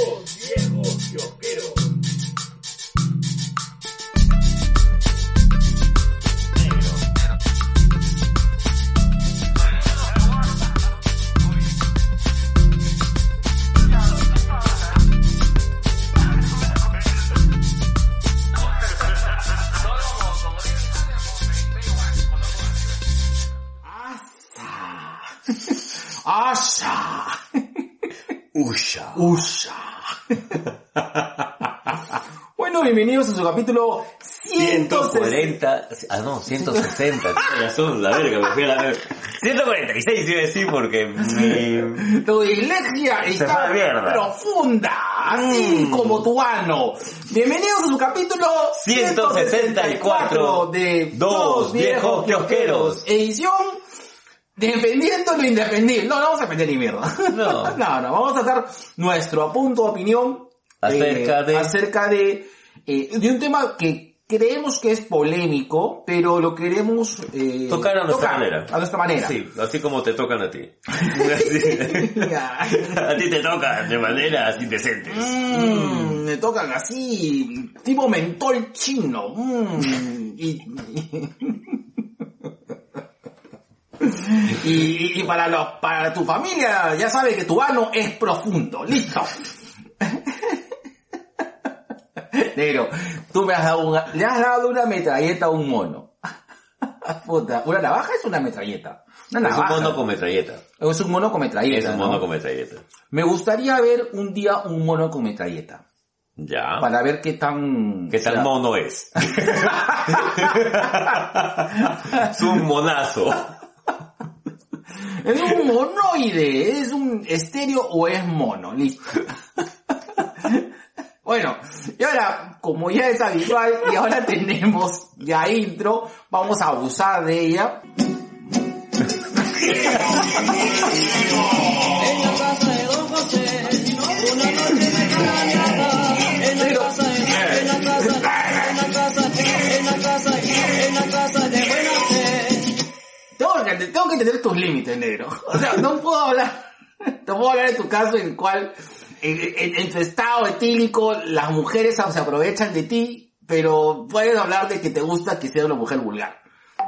Kiosqueros. ¡Asha! Usha. ¡Usha! bueno, bienvenidos a su capítulo 160. 140, ah no, 160, tiene razón, la verga, me fui a la verga. 146 iba a decir porque me... Tu dislexia está profunda, así Mm. como tu ano. Bienvenidos a su capítulo 164 de Dos Viejos Kiosqueros. Edición Defendiendo lo indefendible. No, no vamos a defender ni mierda. No. no, no, vamos a dar nuestro apunto, opinión Acerca eh, de- acerca de, eh, de un tema que creemos que es polémico, pero lo queremos eh, Tocar a nuestra tocar manera. A nuestra manera. Sí, así como te tocan a ti. A ti te tocan de maneras indecentes. Mm, me tocan así, tipo mentol chino. Mm, y, y, y para los, para tu familia, ya sabes que tu ano es profundo. Listo. Negro, tú me has dado una, le has dado una metralleta a un mono. Puta, una navaja es una metralleta. Una Es un mono con metralleta. Es un mono con metralleta. Es un ¿no? mono con metralleta. Me gustaría ver un día un mono con metralleta. Ya. Para ver qué tan... ¿Qué o sea, mono es? es un monazo. Es un monoide, es un estéreo o es mono, listo. Bueno, y ahora, como ya es habitual y ahora tenemos ya intro, vamos a abusar de ella. La la la la la la. Tengo que, tengo que entender tus límites, negro. O sea, no puedo hablar, no puedo hablar de tu caso en el cual, en, en- tu estado etílico, las mujeres se aprovechan de ti, pero puedes hablar de que te gusta que sea una mujer vulgar.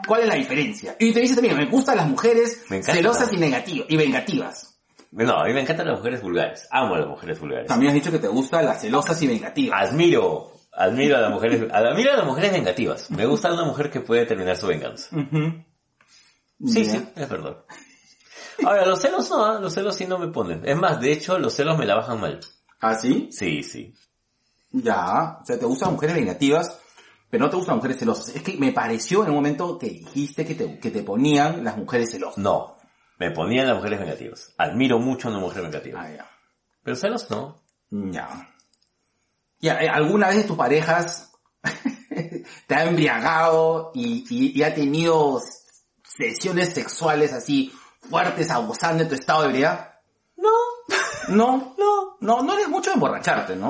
¿Cuál es la diferencia? Y te dice también, me gustan las mujeres celosas y negativas, y vengativas. No, a mí me encantan las mujeres vulgares. Amo a las mujeres vulgares. También has dicho que te gustan las celosas y vengativas. Admiro, admiro a las mujeres, admiro a las mujeres vengativas. Me gusta una mujer que puede terminar su venganza. Ujú. Sí, Ya. sí, es verdad. Ahora, los celos no, ¿ah? los celos sí no me ponen. Es más, de hecho, los celos me la bajan mal. ¿Ah, sí? Sí, sí. Ya, o sea, te gustan mujeres vengativas, pero no te gustan mujeres celosas. Es que me pareció en un momento que dijiste que te, que te ponían las mujeres celosas. No, me ponían las mujeres vengativas. Admiro mucho a una mujer vengativa. Ah, ya. Pero celos no. Ya. Ya, eh, ¿alguna vez tus parejas te ha embriagado y, y- y ha tenido sesiones sexuales así fuertes abusando de tu estado de ebriedad? No. No, no, no, no eres mucho de emborracharte, ¿no?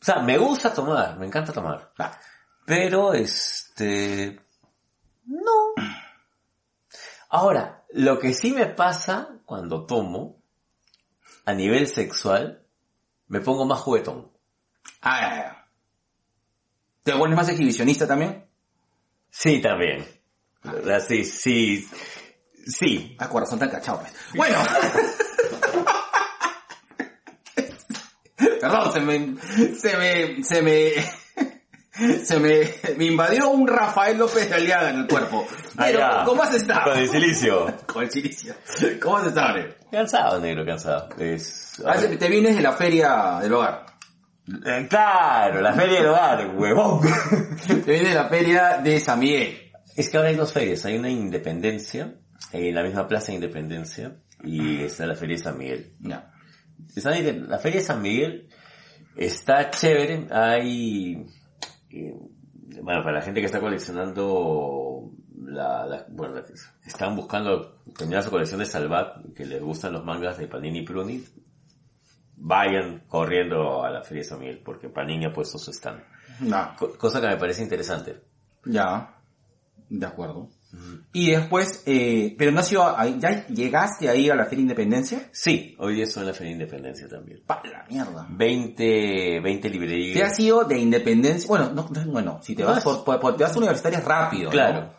O sea, me gusta tomar, me encanta tomar. Ah, Pero, este... No. Ahora, lo que sí me pasa cuando tomo, a nivel sexual, me pongo más juguetón. ah, ya, ya. ¿Te pones más exhibicionista también? Sí, también. ¿Verdad? Sí, sí. Sí. Ah, corazón tan cachado. pues. Bueno. Perdón, se me, se me, se me, se me, me invadió un Rafael López de Aliaga en el cuerpo. Pero, Allá. ¿cómo has estado? Con el silicio. Con el silicio. ¿Cómo has estado, negro? Cansado, negro, cansado. Es... Ah, te vienes de la feria del hogar. Eh, Claro, la feria del hogar, huevón. Te vienes de la feria de San Miguel. Es que ahora hay dos ferias. Hay una en Independencia, en la misma plaza de Independencia, y está la feria de San Miguel. En la feria de San Miguel está chévere. Hay, eh, bueno, para la gente que está coleccionando la, la- bueno, están buscando terminar su colección de Salvat, que les gustan los mangas de Panini y Pruni, vayan corriendo a la Feria de San Miguel, porque Panini ha puesto su stand. Co- cosa que me parece interesante. Ya. De acuerdo. Y después, eh, pero no has ido, a- ¿ya llegaste a ir a la Feria Independencia? Sí, hoy día estoy en la Feria de Independencia también. Pa, la mierda. 20, 20 Te librerías. has ido de Independencia, bueno, no, no, bueno, si te vas por, por, te vas a universitarias rápido, ¿no? Claro.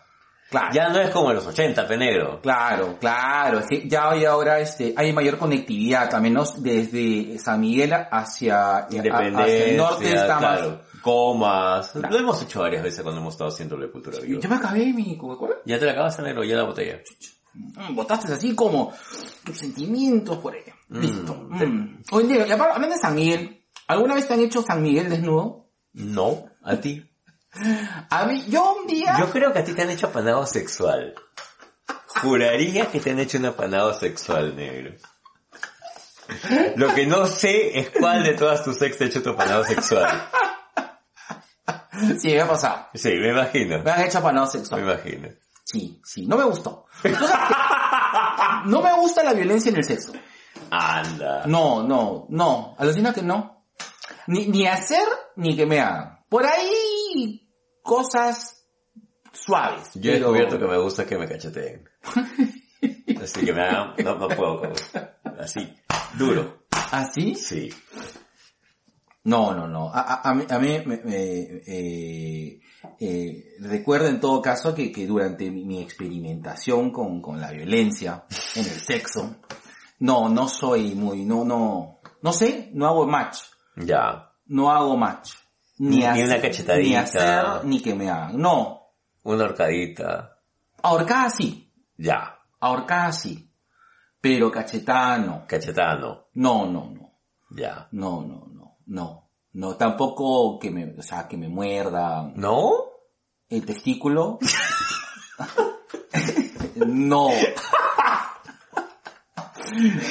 Claro. Ya no es como en los 80, penegro. Claro, claro, es que ya hoy ahora este, hay mayor conectividad también, ¿no? Desde San Miguel hacia, hacia Independencia, el norte está más... Comas. Lo hemos hecho varias veces cuando hemos estado haciendo la cultura viva. Yo me acabé mi Coca-Cola. Ya te la acabas, negro, ya la botella. Mm, botaste así como tus sentimientos por ella. Mm. Listo. Mm. Oye, hablando de San Miguel, ¿alguna vez te han hecho San Miguel desnudo? No, a ti. A mí, yo un día... Yo creo que a ti te han hecho apanado sexual. Juraría que te han hecho un apanado sexual, negro. Lo que no sé es cuál de todas tus ex te ha hecho tu apanado sexual. Sí, me ha pasado. Sí, me imagino. Me han hecho panado Me imagino. Sí, sí, no me gustó. No me gusta la violencia en el sexo. Anda. No, no, no. Alucina que no. Ni, ni hacer ni que me hagan. Por ahí cosas suaves. Yo he pero- descubierto que me gusta que me cacheteen. Así que me hagan, no, no puedo Así, duro. ¿Ah, sí? No, no, no. A, a- a mí, a mí me, me- eh, eh, recuerdo en todo caso que, que durante mi, mi experimentación con, con la violencia en el sexo, no, no soy muy, no, no, no sé, no hago match. Ya. No hago match. Ni hacer- una cachetadita. Ni hacer, ni que me hagan. No. Una horcadita. Ahorcada sí. Ya. Ahorcada sí. Pero cachetada no. Cachetano. No, no, no. Ya. No, no, no. No. Tampoco que me, o sea, que me muerdan ¿No? el testículo. no.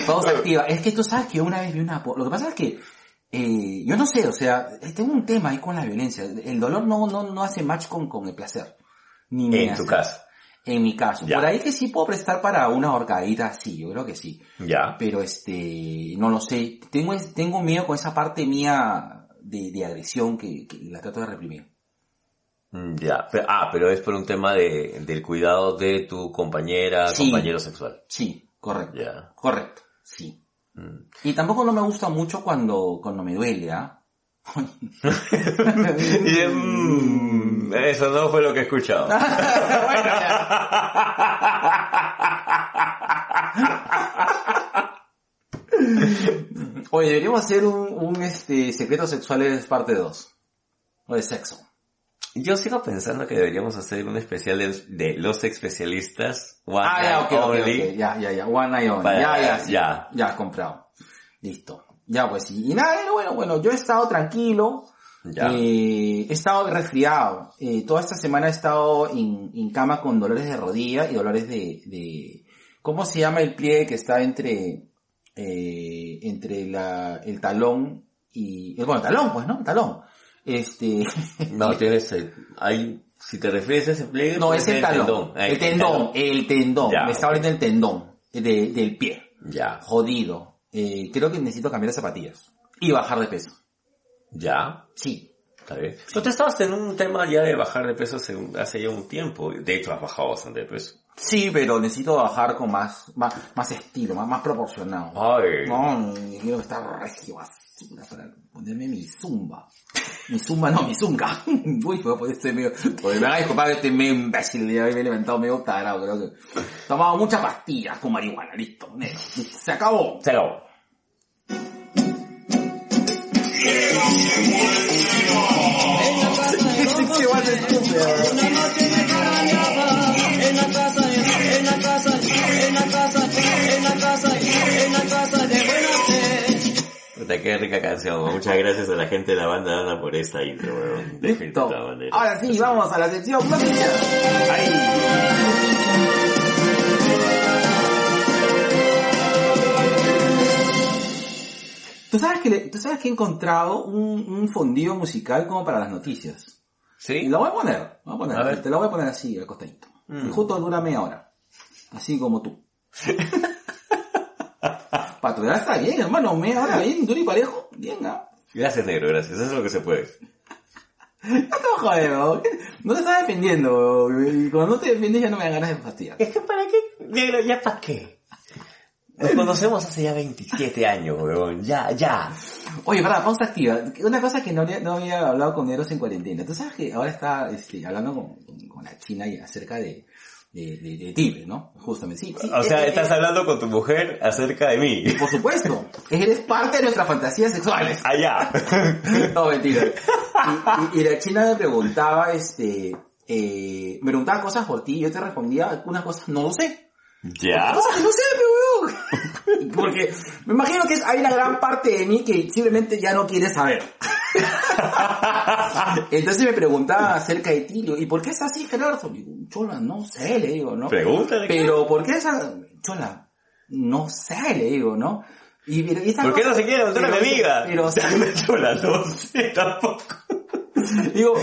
Pausa activa. Es que tú sabes que una vez vi una... Lo que pasa es que eh, yo no sé, o sea, tengo un tema ahí con la violencia. El dolor no, no, no hace match con, con el placer. Ni me En tu hace- caso. En mi caso. Ya. Por ahí que sí puedo prestar para una horcadita, sí, yo creo que sí. Ya. Pero este, no lo sé. Tengo, tengo miedo con esa parte mía de, de agresión que, que la trato de reprimir. Mm, Ya. Ah, pero es por un tema de, del cuidado de tu compañera, Sí. compañero sexual. Sí, correcto. Ya. Correcto, sí. Mm. Y tampoco no me gusta mucho cuando, cuando me duele, ¿ah? Y, mm, eso no fue lo que he escuchado. Oye, deberíamos hacer un, un este, secretos sexuales parte 2. O de sexo. Yo sigo pensando que deberíamos hacer un especial de, de los especialistas. One Ah, ya, Night ok, ok, Only. ok. Ya, ya, ya. One eye only. Para- ya, ya, sí. ya. Ya, comprado. Listo. Ya, pues sí. Y nada, bueno, bueno, bueno, yo he estado tranquilo. Ya. Eh, he estado resfriado. Eh, toda esta semana he estado en, en cama con dolores de rodilla y dolores de, de, ¿cómo se llama el pliegue que está entre, eh, entre la, el talón y, bueno, talón, pues, ¿no? Talón. Este, No, tienes, hay, si te refieres a ese pliegue, no, puede es el talón. El tendón, el tendón. Ya, Me está ok. abriendo el tendón de- del pie. Ya, Jodido. Creo que necesito cambiar de zapatillas. Y bajar de peso. Ya, Sí. está bien. Tú te estabas en un tema ya de bajar de peso hace, hace ya un tiempo. De hecho, has bajado bastante de peso. Sí, pero necesito bajar con más, más, más estilo, más, más proporcionado. Ay. No, quiero estar regio basura para ponerme mi zumba. Mi zumba no, mi zunga. Uy, a poner este medio, porque me haga disculpar que estoy medio imbécil, ya me he levantado medio tarado, creo que. Tomado muchas pastillas con marihuana, listo, listo, se acabó. Se acabó. Qué rica canción. Muchas gracias a la gente de la banda Ana por esta intro, weón. Ahora sí, vamos a la sección. Ahí. ¿Tú sabes que, le- tú sabes que he encontrado un, un fondillo musical como para las noticias? Y ¿Sí? lo voy a poner, lo voy a poner, A te lo voy a poner así, al costadito. Mm. Y justo dura media hora. Así como tú. para tu edad está bien, hermano, media hora bien, duro y parejo. Bien, ¿ah? Gracias, negro, gracias. Eso es lo que se puede. No te joder, weón. No te estás defendiendo. Y cuando no te defiendes ya no me dan ganas de fastidiar. Es que para qué, negro, ya para qué. Nos conocemos hace ya 27 años, weón. Ya, ya. Oye, para, pausa activa. Una cosa que no había, no había hablado con Negros en cuarentena. Tú sabes que ahora está este, hablando con, con, con la China y acerca de, de, de, de Tíbet, ¿no? Justamente, sí. sí O sea, eh, estás hablando con tu mujer acerca de mí. Por supuesto. Eres parte de nuestras fantasías sexuales. Allá. No, mentira. Y, y- y la china me preguntaba, este, eh, me preguntaba cosas por ti y yo te respondía algunas cosas, no lo sé. ¿Ya? Cosas que no sé. Porque me imagino que hay una gran parte de mí que simplemente ya no quiere saber. Entonces me preguntaba acerca de ti, ¿y por qué es así, Gerardo? Digo, Chola, no sé, le digo, ¿no? Pregúntale. Pero, ¿por qué esa, Chola? No sé, le digo, ¿no? Y, y ¿Por qué no se quiere montar a mi amiga? Pero, Yo la no sé tampoco. Digo,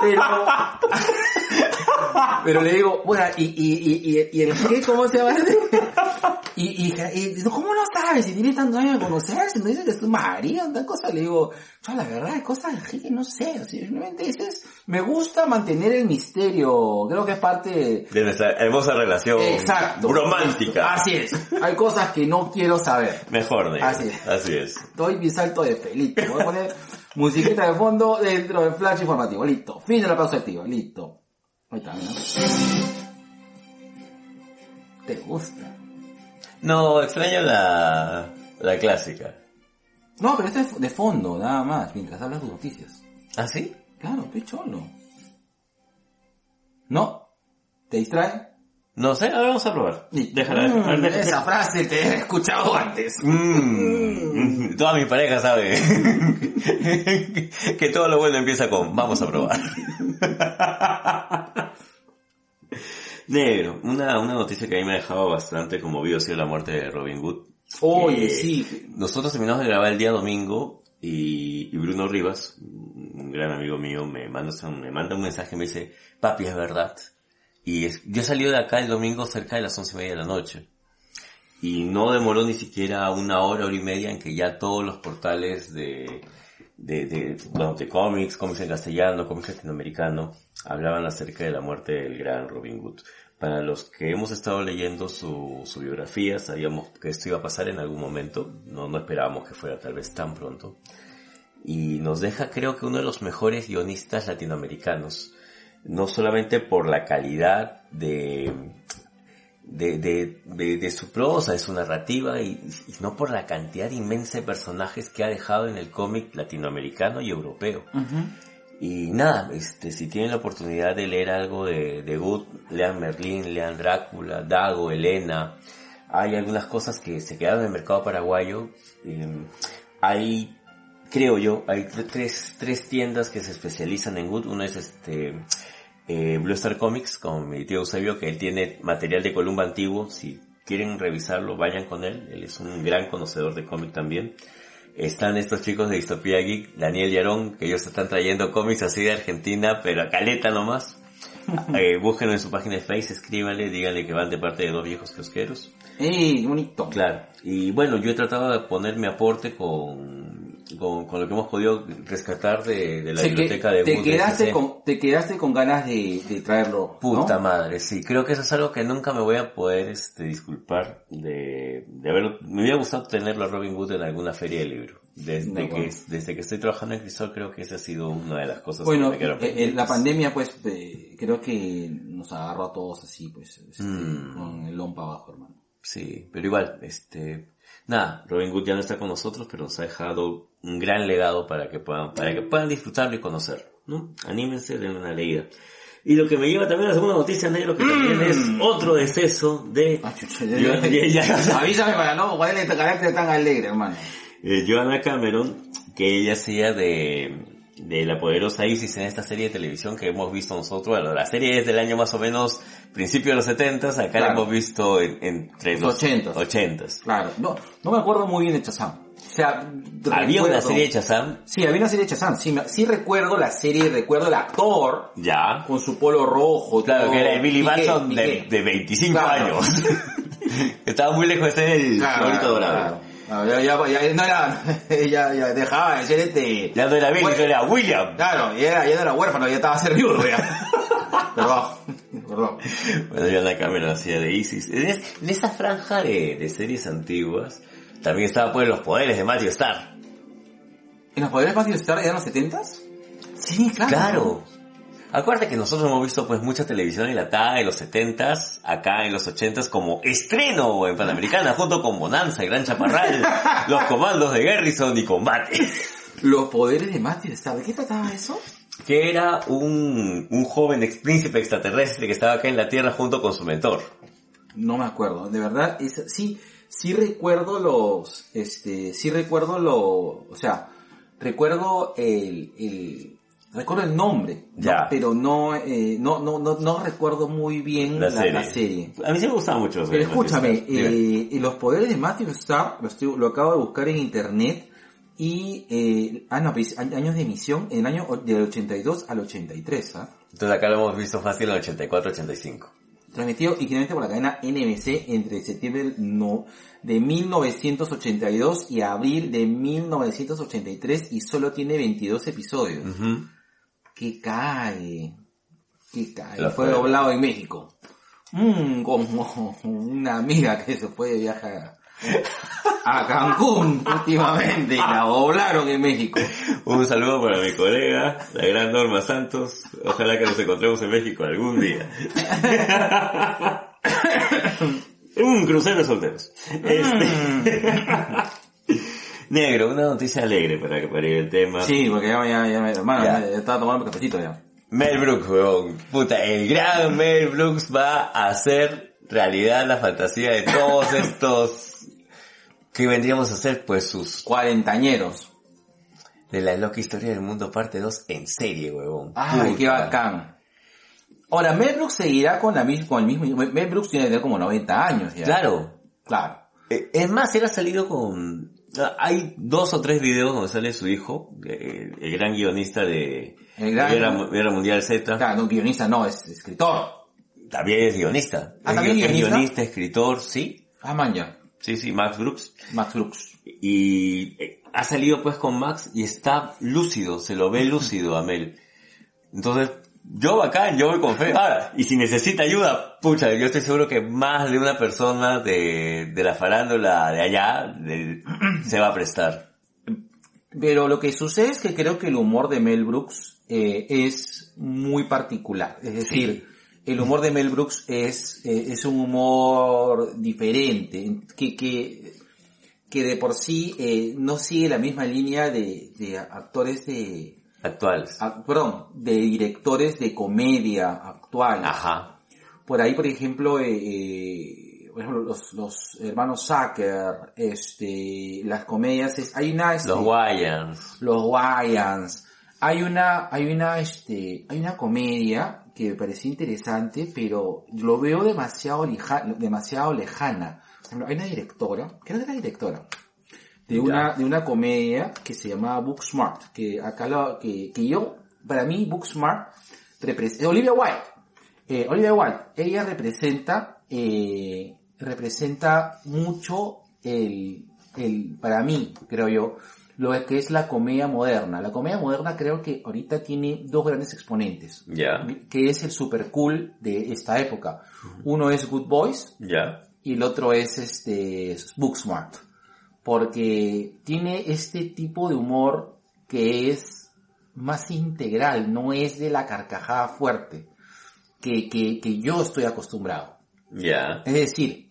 pero... pero le digo, bueno, y, y, y, y, el qué, ¿cómo se llama? Y, y, y, digo, ¿cómo no sabes? Si tiene tantos años de conocerse, no dice que es tu marido, tanta cosa. Le digo, yo la verdad, hay cosas que no sé, o sea, simplemente es, me gusta mantener el misterio, creo que es parte De nuestra hermosa relación Exacto. romántica. Así es. Hay cosas que no quiero saber. Mejor, negro. Así es. Así es. Doy mi salto de felito. Voy a poner musiquita de fondo dentro del flash informativo. Listo. Fin de la pausa activa. Listo. ¿Te gusta? No, extraño la, la clásica. No, pero este es de fondo, nada más, mientras hablas tus noticias. ¿Ah, sí? Claro, estoy cholo. ¿No? ¿Te distrae? No sé, ahora vamos a probar. Déjala. Mm, a ver, déjala. esa frase te he escuchado antes. Mm, toda mi pareja sabe que todo lo bueno empieza con vamos a probar. Negro, una, una noticia que a mí me ha dejado bastante conmovido ha sido la muerte de Robin Hood. Oye, Eh, sí. Nosotros terminamos de grabar el día domingo y, y Bruno Rivas, un gran amigo mío, me manda, un- me manda un mensaje y me dice, papi, es verdad. Y es- yo salí de acá el domingo cerca de las once y media de la noche. Y no demoró ni siquiera una hora, hora y media en que ya todos los portales de, de, de, bueno, de cómics, cómics en castellano, cómics latinoamericano, hablaban acerca de la muerte del gran Robin Hood. Para los que hemos estado leyendo su, su biografía, sabíamos que esto iba a pasar en algún momento, no, no esperábamos que fuera tal vez tan pronto. Y nos deja creo que uno de los mejores guionistas latinoamericanos, no solamente por la calidad de, su prosa, de su narrativa, y, no por la cantidad inmensa de personajes que ha dejado en el cómic latinoamericano y europeo. Ujú. Y nada, este, si tienen la oportunidad de leer algo de, de Good, lean Merlín, lean Drácula, Dago, Elena. Hay algunas cosas que se quedaron en el mercado paraguayo. Eh, hay, creo yo, hay tre- tres, tres tiendas que se especializan en Good. Una es este, eh, Blue Star Comics con mi tío Eusebio, que él tiene material de Columba antiguo. Si quieren revisarlo, vayan con él. Él es un gran conocedor de cómic también. Están estos chicos de Distopía Geek, Daniel y Aarón, que ellos están trayendo cómics así de Argentina, pero a caleta nomás. Eh, búsquenlo en su página de Face, escríbanle, díganle que van de parte de dos viejos kiosqueros. ¡Ey, bonito! Claro. Y bueno, yo he tratado de poner mi aporte con, con, con lo que hemos podido rescatar de, de la Sé que biblioteca de te Wood quedaste con, te quedaste con ganas de, de traerlo. ¿no? Puta madre, sí. Creo que eso es algo que nunca me voy a poder este, disculpar de, de haberlo. Me hubiera gustado tenerlo a Robin Hood en alguna feria de libro. De Desde que, desde que estoy trabajando en Crisol creo que esa ha sido una de las cosas Bueno, que me eh, eh, la pandemia pues eh, creo que nos agarró a todos así pues este, Mm. con el lompa abajo hermano. Sí, pero igual, este, nada, Robin Hood ya no está con nosotros, pero nos ha dejado un gran legado para que puedan, para que puedan disfrutarlo y conocerlo, ¿no? Anímense, denle una leída. Y lo que me lleva también a la segunda noticia, negro, que también es otro deceso de Ah, chucha, Yo- ya- ya- Avísame para no este carácter tan alegre hermano. eh, Joanna Cameron, que ella hacía de, de la poderosa Isis en esta serie de televisión que hemos visto nosotros. Bueno, la serie es del año más o menos principio de los 70 acá la Claro. hemos visto en, entre Los 80s. 80s. Claro, no, no me acuerdo muy bien de Chazam. O sea, Había una recuerdo- serie de Chazam, Sí, había una serie de Chazam. Sí, sí recuerdo la serie, recuerdo el actor ya, con su polo rojo. Claro, todo. que era el Billy Batson de, de 25 Claro. años. Estaba muy lejos de ser el favorito dorado. No, ya, ya, ya, no era, ya, ya dejaba de ser este... Ya no era Billy, Bueno, era William. Claro, ya, ya no era huérfano, ya estaba servido ya. perdón, perdón. Bueno, la cámara hacía de Isis. En, es- en esa franja de, de series antiguas, también estaba pues los poderes de Matthew Starr. ¿En los poderes Matthew Star eran los setentas? Sí, claro. Claro. Acuérdate que nosotros hemos visto pues mucha televisión enlatada en los 70s, acá en los 80s como estreno en Panamericana junto con Bonanza y Gran Chaparral, los comandos de Garrison y Combate. Los poderes de Matthew Star, ¿de qué trataba eso? Que era un, un joven ex príncipe extraterrestre que estaba acá en la Tierra junto con su mentor. No me acuerdo, de verdad, es, sí, sí recuerdo los, este, sí recuerdo lo, o sea, recuerdo el, el, recuerdo el nombre, ¿no? Ya. pero no, eh, no, no, no, no recuerdo muy bien La, la, serie. la serie. A mí sí me gustaba mucho. Pero escúchame, eh, los poderes de Matthew Starr, lo, estoy- lo acabo de buscar en internet, y, eh, ah, no, pues, años de emisión, en el año del 82 al 83, ¿ah? Entonces acá lo hemos visto fácil en el 84-85. Transmitido originalmente por la cadena NBC entre septiembre no, de 1982 y abril de 1983 y solo tiene 22 episodios. Ujú. Que cae. Que cae. Fue fue. doblado en México. Mm, como una amiga que se fue de viaje a, a Cancún últimamente y la doblaron en México. Un saludo para mi colega, la gran Norma Santos. Ojalá que nos encontremos en México algún día. Un crucero de solteros. Este... Negro, una noticia alegre para que el tema. Sí, porque ya, ya, ya, hermano, Ya. ya estaba tomando un cafecito ya. Mel Brooks, weón. Puta, el gran Mel Brooks va a hacer realidad la fantasía de todos estos que vendríamos a hacer pues sus Cuarentañeros. de la loca historia del mundo parte 2 en serie, huevón. Ay, Puta. qué bacán. Ahora, Mel Brooks seguirá con, la, mis- con el mismo... Mel Brooks tiene que tener como 90 años ya. Claro. Claro. Eh, Es más, él ha salido con... Hay dos o tres videos donde sale su hijo, eh, el gran guionista de El gran- Guerra, Guerra Mundial Z. Claro, no, guionista no, es escritor. También es guionista. Ah, es, ¿también gui- es guionista? guionista, escritor, sí. Ah, man, ya. Sí, sí, Max Brooks. Max Brooks. Y eh, ha salido pues con Max y está lúcido, se lo ve lúcido a Mel. Entonces, yo bacán, yo voy con fe. Ahora, y si necesita ayuda, pucha, yo estoy seguro que más de una persona de, de la farándula de allá de- se va a prestar. Pero lo que sucede es que creo que el humor de Mel Brooks eh, es muy particular. Es decir, el humor de Mel Brooks es, eh, es un humor diferente, que, que, que de por sí eh, no sigue la misma línea de, de actores de, Actuales. perdón, de directores de comedia actuales. Ajá. Por ahí, por ejemplo, eh, eh, por ejemplo, los, los hermanos Zucker, este, las comedias, es, hay una, este, Los Wayans. los Wayans. Hay una, hay una, este, hay una comedia que me pareció interesante, pero lo veo demasiado lija- demasiado lejana. Hay una directora, creo que es la directora, de una, de una comedia que se llama Booksmart, que acá lo, que, que yo, para mí Booksmart representa, Olivia Wilde, eh, Olivia Wilde, ella representa, eh, representa mucho el, el, para mí, creo yo, lo que es la comedia moderna. La comedia moderna creo que ahorita tiene dos grandes exponentes, Ya. que es el super cool de esta época. Uno es Good Boys Ya. y el otro es este Booksmart. Porque tiene este tipo de humor que es más integral, no es de la carcajada fuerte que, que, que yo estoy acostumbrado. Ya. Es decir,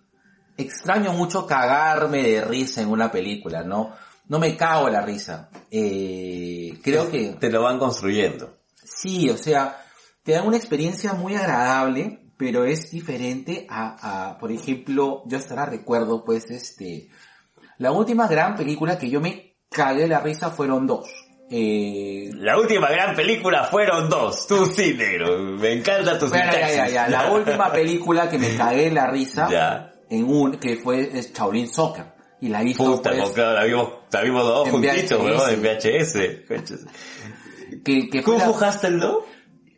extraño mucho cagarme de risa en una película, ¿no? No me cago la risa. Eh, creo que Te lo van construyendo. sí, o sea, te dan una experiencia muy agradable, pero es diferente a, a por ejemplo, yo hasta ahora recuerdo, pues, este, la última gran película que yo me cagué la risa fueron dos. Eh, La última gran película fueron dos. Tú sí, negro. Me encanta tu bueno, ya, ya, ya, la última película que me cagué la risa Ya. en un, que fue Shaolin Soccer. Y la hizo, Puta, pues, claro, la vimos, la vimos dos juntitos, weón, en VHS. Que, que ¿Kung la- Fu Hustle, no?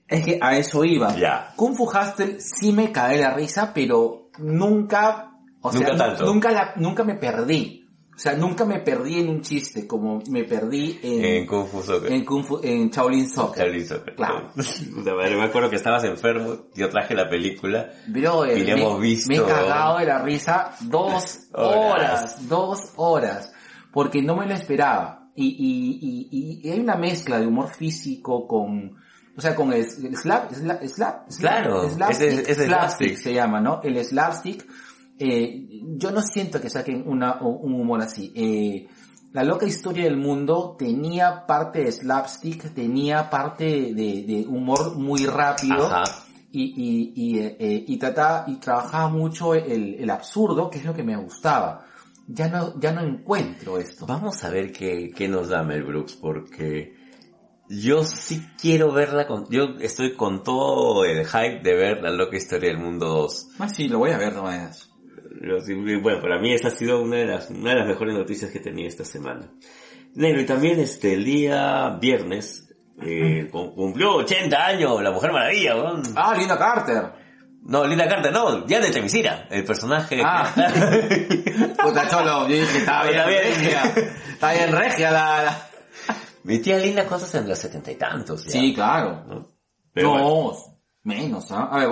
Es que a eso iba. Ya. Kung Fu Hustle sí me cagué la risa, pero nunca, o Nunca tanto. nunca la, nunca me perdí. O sea, nunca me perdí en un chiste, como me perdí en, En Kung Fu Soccer. en, Kung Fu- en Shaolin Soccer. Shaolin Soccer. Claro. Madre, me acuerdo que estabas enfermo, yo traje la película. Bro, Y me, hemos visto- me he cagado de la risa dos Horas. horas, dos horas, porque no me lo esperaba. Y, y, y, y hay una mezcla de humor físico con, o sea, con el, el slap, slap, slap, slap- Claro, slapstick, ese- ese slapstick. se llama, ¿no? El slapstick, eh, yo no siento que saquen una, un humor así. Eh, la loca historia del mundo tenía parte de slapstick, tenía parte de, de humor muy rápido Ajá. y, y, y, eh, eh, y trataba, y trabajaba mucho el, el absurdo, que es lo que me gustaba. Ya no, ya no encuentro esto. Vamos a ver qué, qué nos da Mel Brooks, porque yo sí quiero verla con, yo estoy con todo el hype de ver la loca historia del mundo 2. Ah, sí, lo voy a ver, no vayas. Bueno, para mí esa ha sido una de las, una de las mejores noticias que tenía esta semana. Negro, y también este, el día viernes, eh, cum- cumplió 80 años la Mujer Maravilla, weón. Ah, Linda Carter. No, Linda Carter, no, ya de Temisira, el personaje. Ah. Puta cholo, yo dije, estaba bien Está bien. regia. Está bien regia la, la- Mi tía Linda, ¿cuántos tendrá? Setenta y tantos. ya, Sí, claro. ¿no? Pero no, bueno. Menos, ¿ah? A ver.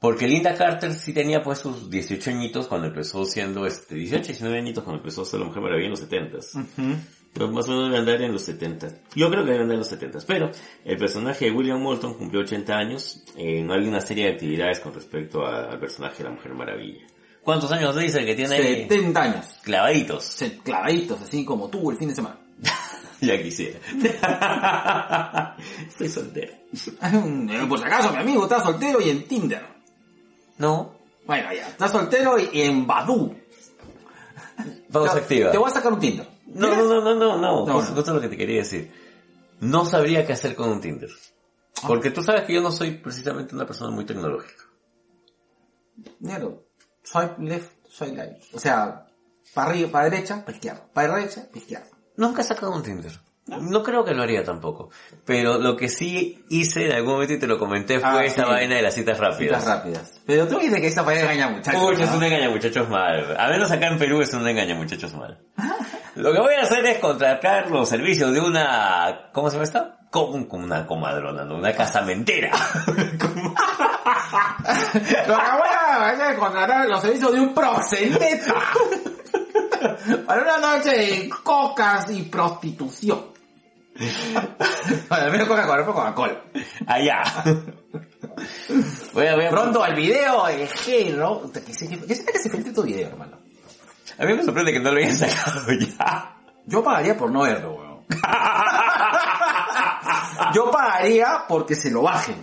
Porque Linda Carter sí tenía pues sus 18 añitos cuando empezó siendo, este, 18, 19 añitos cuando empezó a ser la Mujer Maravilla en los 70s. Pero más o menos debe andar en los 70. Yo creo que debe andar en los 70. Pero el personaje de William Moulton cumplió 80 años. Eh, no hay una serie de actividades con respecto a- al personaje de la Mujer Maravilla. ¿Cuántos años dice que tiene ahí? 70 años. Clavaditos. Clavaditos, así como tú el fin de semana. ya quisiera. Estoy soltero. Por si acaso, mi amigo está soltero y en Tinder. No. Bueno, ya, está soltero y, en Badoo. Pausa Te- activa. Te voy a sacar un Tinder. No, no, no, no, no, no. No, Justo, no. justo lo que te quería decir. No sabría qué hacer con un Tinder. Porque tú sabes que yo no soy precisamente una persona muy tecnológica. Negro, swipe left, swipe right. O sea, para arriba, para derecha, para izquierda. Para derecha, para izquierda. Nunca he sacado un Tinder. No creo que lo haría tampoco. Pero lo que sí hice en algún momento y te lo comenté fue Ah, esta sí. vaina de las citas rápidas. Citas rápidas. Pero tú dices que esa paella engaña muchachos. Uy, ¿no? es un engaña muchachos mal. A menos acá en Perú es un engaña muchachos mal. Lo que voy a hacer es contratar los servicios de una... ¿Cómo se llama esta? Como como una comadrona, ¿no? Una casamentera. Lo que voy a hacer es contratar los servicios de un proxeneta. Para una noche de cocas y prostitución. Bueno, al menos Coca-Cola, Coca-Cola. Allá. Voy a, voy a Pronto al video de G, ¿no? ¿Qué será que se filtre tu video, hermano? A mí me sorprende que no lo hayan sacado ya. Yo pagaría por no verlo, weón. Yo pagaría porque se lo bajen.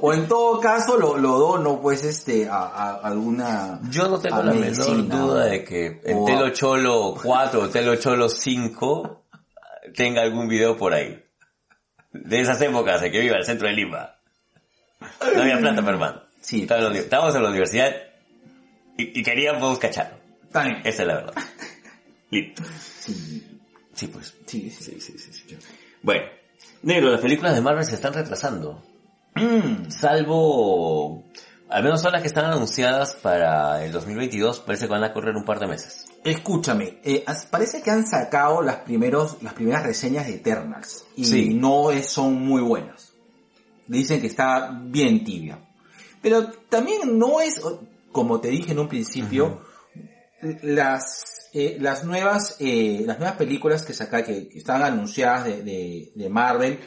O en todo caso lo, lo dono pues este a, a alguna Yo no tengo la menor duda de que o a- Telo Cholo 4 o Telo Cholo 5 tenga algún video por ahí. De esas épocas de que viva el centro de Lima. No había plata, mi hermano. Sí, Estábamos en la universidad y, y queríamos cacharlo. está bien. Esa es la verdad. Listo. Sí, Sí, pues. Sí, sí, sí. sí. Bueno. Negro, las películas de Marvel se están retrasando. Salvo... Al menos son las que están anunciadas para el 2022. Parece que van a correr un par de meses. escúchame, eh, parece que han sacado las primeros las primeras reseñas de Eternals y Sí. no es- son muy buenas. Dicen que está bien tibia. Pero también no es, como te dije en un principio, las eh, las nuevas eh, las nuevas películas que saca que, que están anunciadas de, de, de Marvel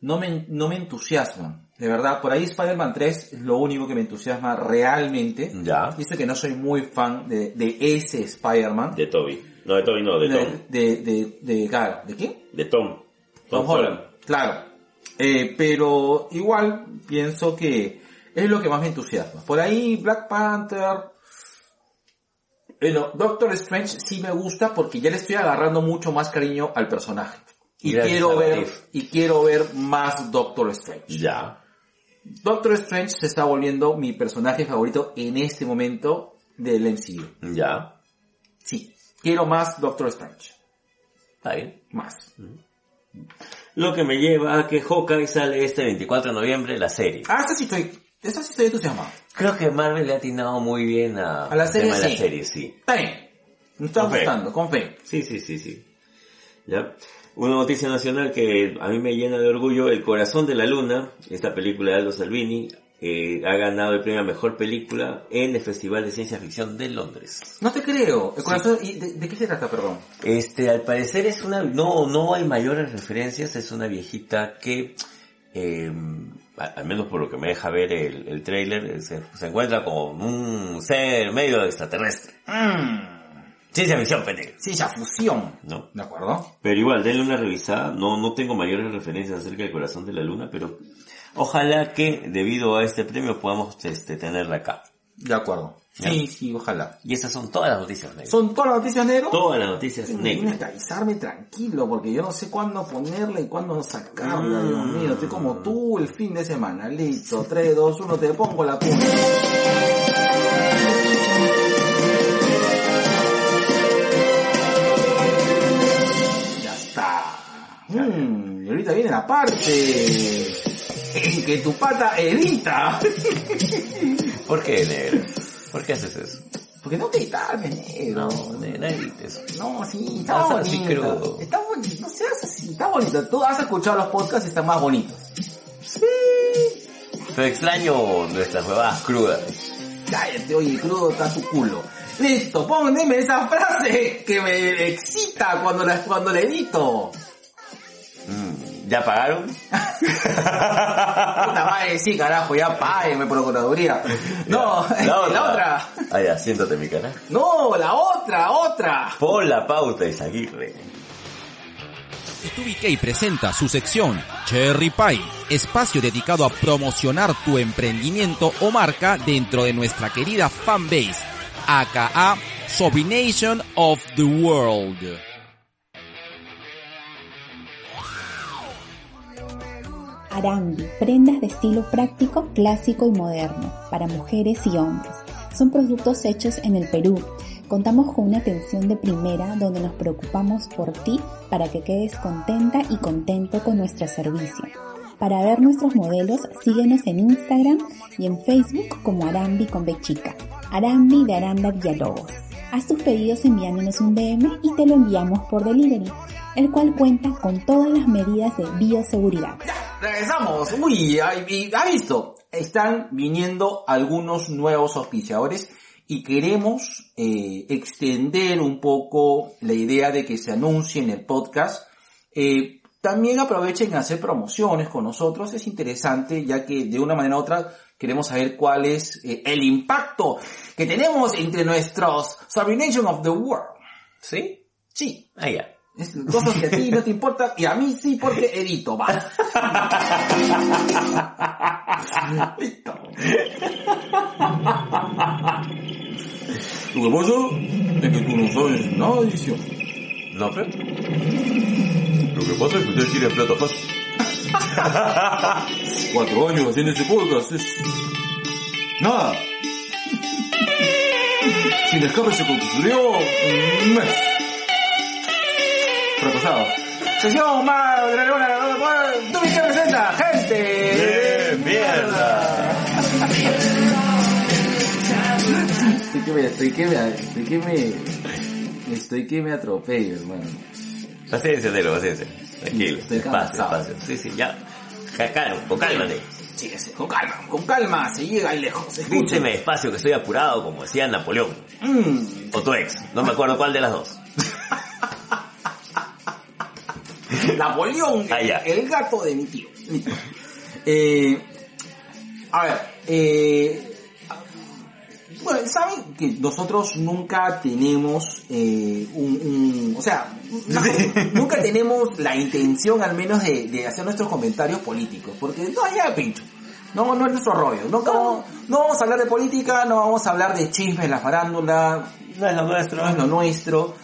no me no me entusiasman de verdad por ahí Spider-Man 3 es lo único que me entusiasma realmente Ya. dice que no soy muy fan de, de ese Spider-Man De Toby. No, de Toby no, de Tom. de, de, de, de, claro, ¿de quién? De Tom. Tom Holland, claro. Eh, pero igual pienso que es lo que más me entusiasma. Por ahí Black Panther, bueno, Doctor Strange sí me gusta porque ya le estoy agarrando mucho más cariño al personaje. Y Gracias quiero ver, y quiero ver más Doctor Strange. Ya. Doctor Strange se está volviendo mi personaje favorito en este momento del MCU. Ya. Sí, quiero más Doctor Strange. Está bien. Más. Lo que me lleva a que Hawkeye sale este 24 de noviembre, la serie. Ah, esa sí estoy, esa sí estoy entusiasmado. Creo que Marvel le ha atinado muy bien a, A la serie, sí. la serie, sí. Está bien. Me está Con fe. gustando, con fe. Sí, sí, sí, sí. ¿Ya? Una noticia nacional que a mí me llena de orgullo, El Corazón de la Luna, esta película de Aldo Salvini, eh, ha ganado el premio a Mejor Película en el Festival de Ciencia Ficción de Londres. No te creo. El corazón, ¿y de, de qué se trata, perdón? Este, al parecer es una, no, no hay mayores referencias, es una viejita que, eh, al menos por lo que me deja ver el, el trailer, se, se encuentra con un ser medio extraterrestre. Mmm. Ciencia ficción, pendejo. Sí, ya fusión. ¿No? ¿De acuerdo? Pero igual, denle una revisada. No, no tengo mayores referencias acerca del corazón de la luna, pero ojalá que debido a este premio podamos este, tenerla acá. De acuerdo. Ya. Sí, sí, ojalá. Y esas son todas las noticias negras. ¿Son todas las noticias negro? Todas las noticias Tienes que negras. avisarme tranquilo, porque yo no sé cuándo ponerla y cuándo sacarla, Dios mío. Estoy como tú el fin de semana. Listo, 3, 2, 1, te pongo la punta. Mm, y ahorita viene la parte en que tu pata edita. ¿Por qué, negro? ¿Por qué haces eso? Porque no te editarme, negro. No, no edites. No, sí, está No así bonito. crudo. Está bonito, no seas así, está bonito. Tú has escuchado los podcasts y están más bonitos. Pero extraño nuestras huevadas crudas. Cállate, oye, crudo está tu culo. Listo, póngame esa frase que me excita cuando la, cuando la edito. Mm, ¿Ya pagaron? Puta madre, sí, carajo, ya págueme procuraduría. No, la otra. Ah, ya, siéntate mi cara. No, la otra, otra. Por la pauta, Isaguirre. TubiK presenta su sección Cherry Pie, espacio dedicado a promocionar tu emprendimiento o marca dentro de nuestra querida fanbase, aka Sobination of the World. Arambi, prendas de estilo práctico, clásico y moderno, para mujeres y hombres. Son productos hechos en el Perú. Contamos con una atención de primera donde nos preocupamos por ti para que quedes contenta y contento con nuestro servicio. Para ver nuestros modelos, síguenos en Instagram y en Facebook como Arambi con B chica. Arambi de Aranda Villalobos. Haz tus pedidos enviándonos un DM y te lo enviamos por delivery, el cual cuenta con todas las medidas de bioseguridad. Regresamos. Uy, ha visto, están viniendo algunos nuevos auspiciadores y queremos eh, extender un poco la idea de que se anuncie en el podcast. Eh, también aprovechen a hacer promociones con nosotros, es interesante ya que de una manera u otra queremos saber cuál es eh, el impacto que tenemos entre nuestros Sabrination of the World. ¿Sí? Sí, Ah, ya. Es cosas que a ti no te importan y a mí sí porque edito, va. Listo. Lo que pasa es que tú no sabes nada de edición. ¿No, pero? Lo que pasa es que ustedes tienen plata fácil. Cuatro años haciendo ese podcast es... Nada. Sin escape se construyó un mes. Fracasado. Sesión más de la luna. ¿Tú presenta? ¡Gente! ¡Bien, mierda! Estoy que me, estoy que me, estoy que me, estoy que me atropello, hermano. Paciencia, negro, paciencia. Tranquilo, Estoy despacio. Sí, sí, ya. Calma, con calma, negro. Sí, sí, con calma, con calma, se llega ahí lejos. Escúcheme. Escúcheme despacio que estoy apurado, como decía Napoleón. Mm, O tu ex. No me acuerdo cuál de las dos. Napoleón, Ah, el gato de mi tío. Eh, a ver, eh, bueno, saben que nosotros nunca tenemos eh, un, un- o sea, nunca, nunca tenemos la intención al menos de, de hacer nuestros comentarios políticos, porque no hay pincho. No, no es nuestro rollo. No, no, no vamos a hablar de política, no vamos a hablar de chismes, la farándula, No es lo nuestro. no es lo nuestro.